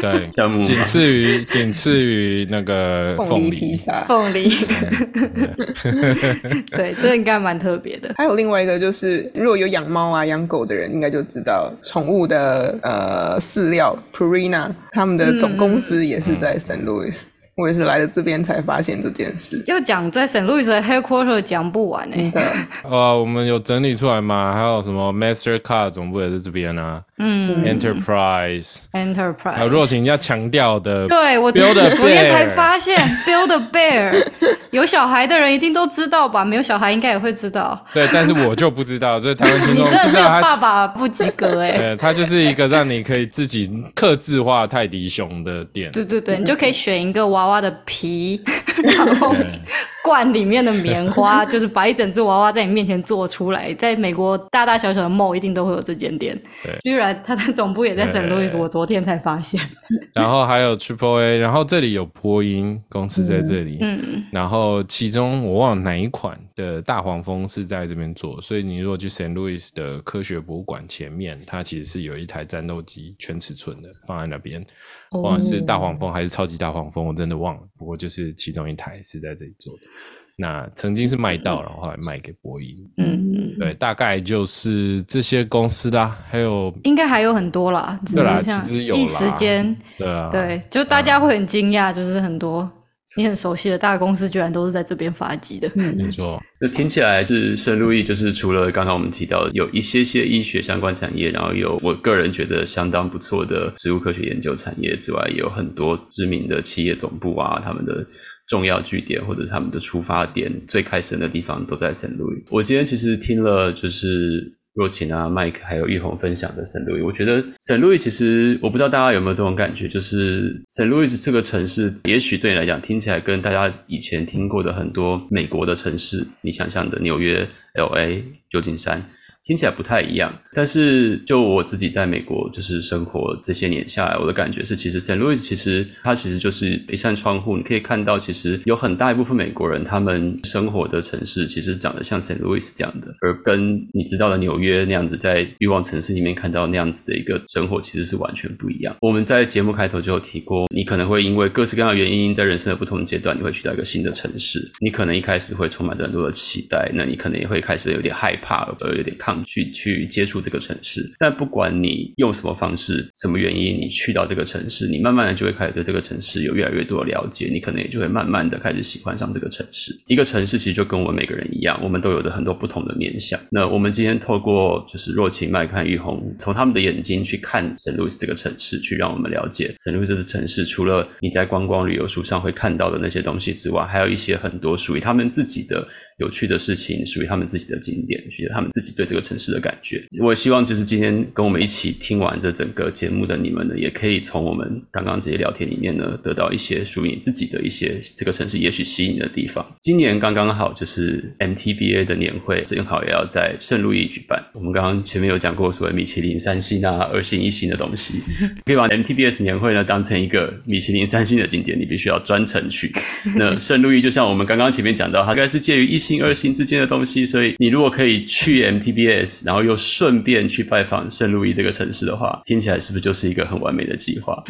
对 项目吗仅次于仅次于那个凤凤梨披萨。凤梨，对，这应该蛮特别的。还有另外一个就是，如果有养猫啊、养狗的人，应该就知道宠物的呃饲料 Purina，他们的总公司也是在 St. Louis。我也是来了这边才发现这件事。要讲在 St. Louis 的 headquarter 讲不完哎、真的，呃，我们有整理出来吗？还有什么 Mastercard 总部也是这边啊，嗯，Enterprise，，Enterprise，还有若晴要强调的，对我昨天 才发现 Build a Bear，有小孩的人一定都知道吧？没有小孩应该也会知道。对，但是我就不知道，所以台湾听你众不知道它。爸爸不及格哎、对，他就是一个让你可以自己克制化泰迪熊的店。对对对，你就可以选一个娃娃的皮，然后罐里面的棉花，就是把一整只娃娃在你面前做出来。在美国大大小小的 mall 一定都会有这间店。对居然它的总部也在圣路易斯，对我昨天才发现。然后还有 Triple A，然后这里有波音公司在这里，嗯，然后其中我忘了哪一款的大黄蜂是在这边做，所以你如果去 St. Louis 的科学博物馆前面，它其实是有一台战斗机全尺寸的放在那边，哦忘了是大黄蜂还是超级大黄蜂，我真的忘了，不过就是其中一台是在这里做的。那曾经是卖到，然后后来卖给波音。嗯，对，大概就是这些公司啦，还有应该还有很多啦。只对啦其实有一时啦间，对啊，对，就大家会很惊讶，就是很多你很熟悉的大公司，居然都是在这边发迹的。没错，那听起来是圣路易，就是除了刚刚我们提到有一些些医学相关产业，然后有我个人觉得相当不错的植物科学研究产业之外，也有很多知名的企业总部啊，他们的重要据点或者他们的出发点最开始的地方都在圣路易。我今天其实听了就是。若晴啊、Mike 还有玉红分享的圣路易，我觉得圣路易其实我不知道大家有没有这种感觉，就是圣路易斯这个城市，也许对你来讲听起来跟大家以前听过的很多美国的城市，你想象的纽约、LA、旧金山。听起来不太一样，但是就我自己在美国就是生活这些年下来，我的感觉是，其实 Saint Louis 其实它其实就是一扇窗户，你可以看到，其实有很大一部分美国人他们生活的城市其实长得像 Saint Louis 这样的，而跟你知道的纽约那样子在欲望城市里面看到那样子的一个生活，其实是完全不一样。我们在节目开头就有提过，你可能会因为各式各样的原因，在人生的不同阶段，你会去到一个新的城市，你可能一开始会充满着很多的期待，那你可能也会开始有点害怕，呃，有点抗拒去接触这个城市。但不管你用什么方式、什么原因，你去到这个城市，你慢慢的就会开始对这个城市有越来越多的了解，你可能也就会慢慢的开始喜欢上这个城市。一个城市其实就跟我们每个人一样，我们都有着很多不同的面相。那我们今天透过就是若晴、麦看玉红，从他们的眼睛去看圣路易斯这个城市，去让我们了解圣路易斯这城市，除了你在观光旅游书上会看到的那些东西之外，还有一些很多属于他们自己的有趣的事情，属于他们自己的景点，属于他们自己对这个城市的感觉。我也希望就是今天跟我们一起听完这整个节目的你们呢，也可以从我们刚刚这些聊天里面呢，得到一些属于你自己的一些这个城市也许吸引你的地方。今年刚刚好就是 MTBA 的年会，正好也要在圣路易举办。我们刚刚前面有讲过所谓米其林三星啊、二星、一星的东西，可以把 MTBS 年会呢当成一个米其林三星的景点，你必须要专程去。那圣路易就像我们刚刚前面讲到，它应该是介于一星、二星之间的东西，所以你如果可以去然后又顺便去拜访圣路易这个城市的话，听起来是不是就是一个很完美的计划？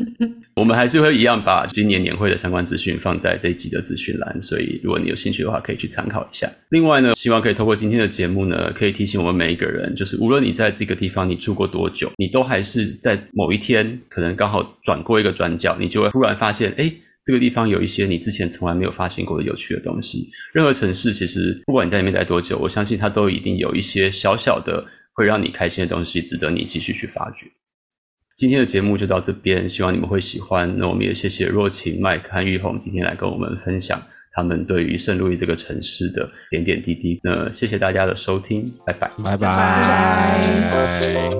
我们还是会一样把今年年会的相关资讯放在这一集的资讯栏，所以如果你有兴趣的话，可以去参考一下。另外呢，希望可以透过今天的节目呢，可以提醒我们每一个人，就是无论你在这个地方你住过多久，你都还是在某一天可能刚好转过一个转角，你就会突然发现，哎。这个地方有一些你之前从来没有发现过的有趣的东西。任何城市其实不管你在里面待多久，我相信它都一定有一些小小的会让你开心的东西，值得你继续去发掘。今天的节目就到这边，希望你们会喜欢。那我们也谢谢若晴、麦克和玉红今天来跟我们分享他们对于圣路易这个城市的点点滴滴。那谢谢大家的收听，拜拜。拜拜拜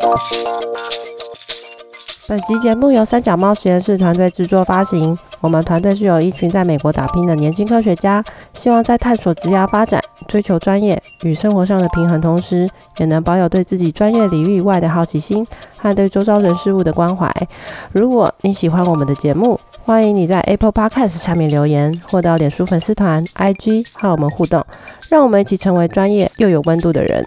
拜。本集节目由三脚猫实验室团队制作发行。我们团队是由一群在美国打拼的年轻科学家，希望在探索职业发展、追求专业与生活上的平衡同时，也能保有对自己专业领域以外的好奇心和对周遭人事物的关怀。如果你喜欢我们的节目，欢迎你在 Apple Podcast 下面留言，或到脸书粉丝团、IG 和我们互动，让我们一起成为专业又有温度的人。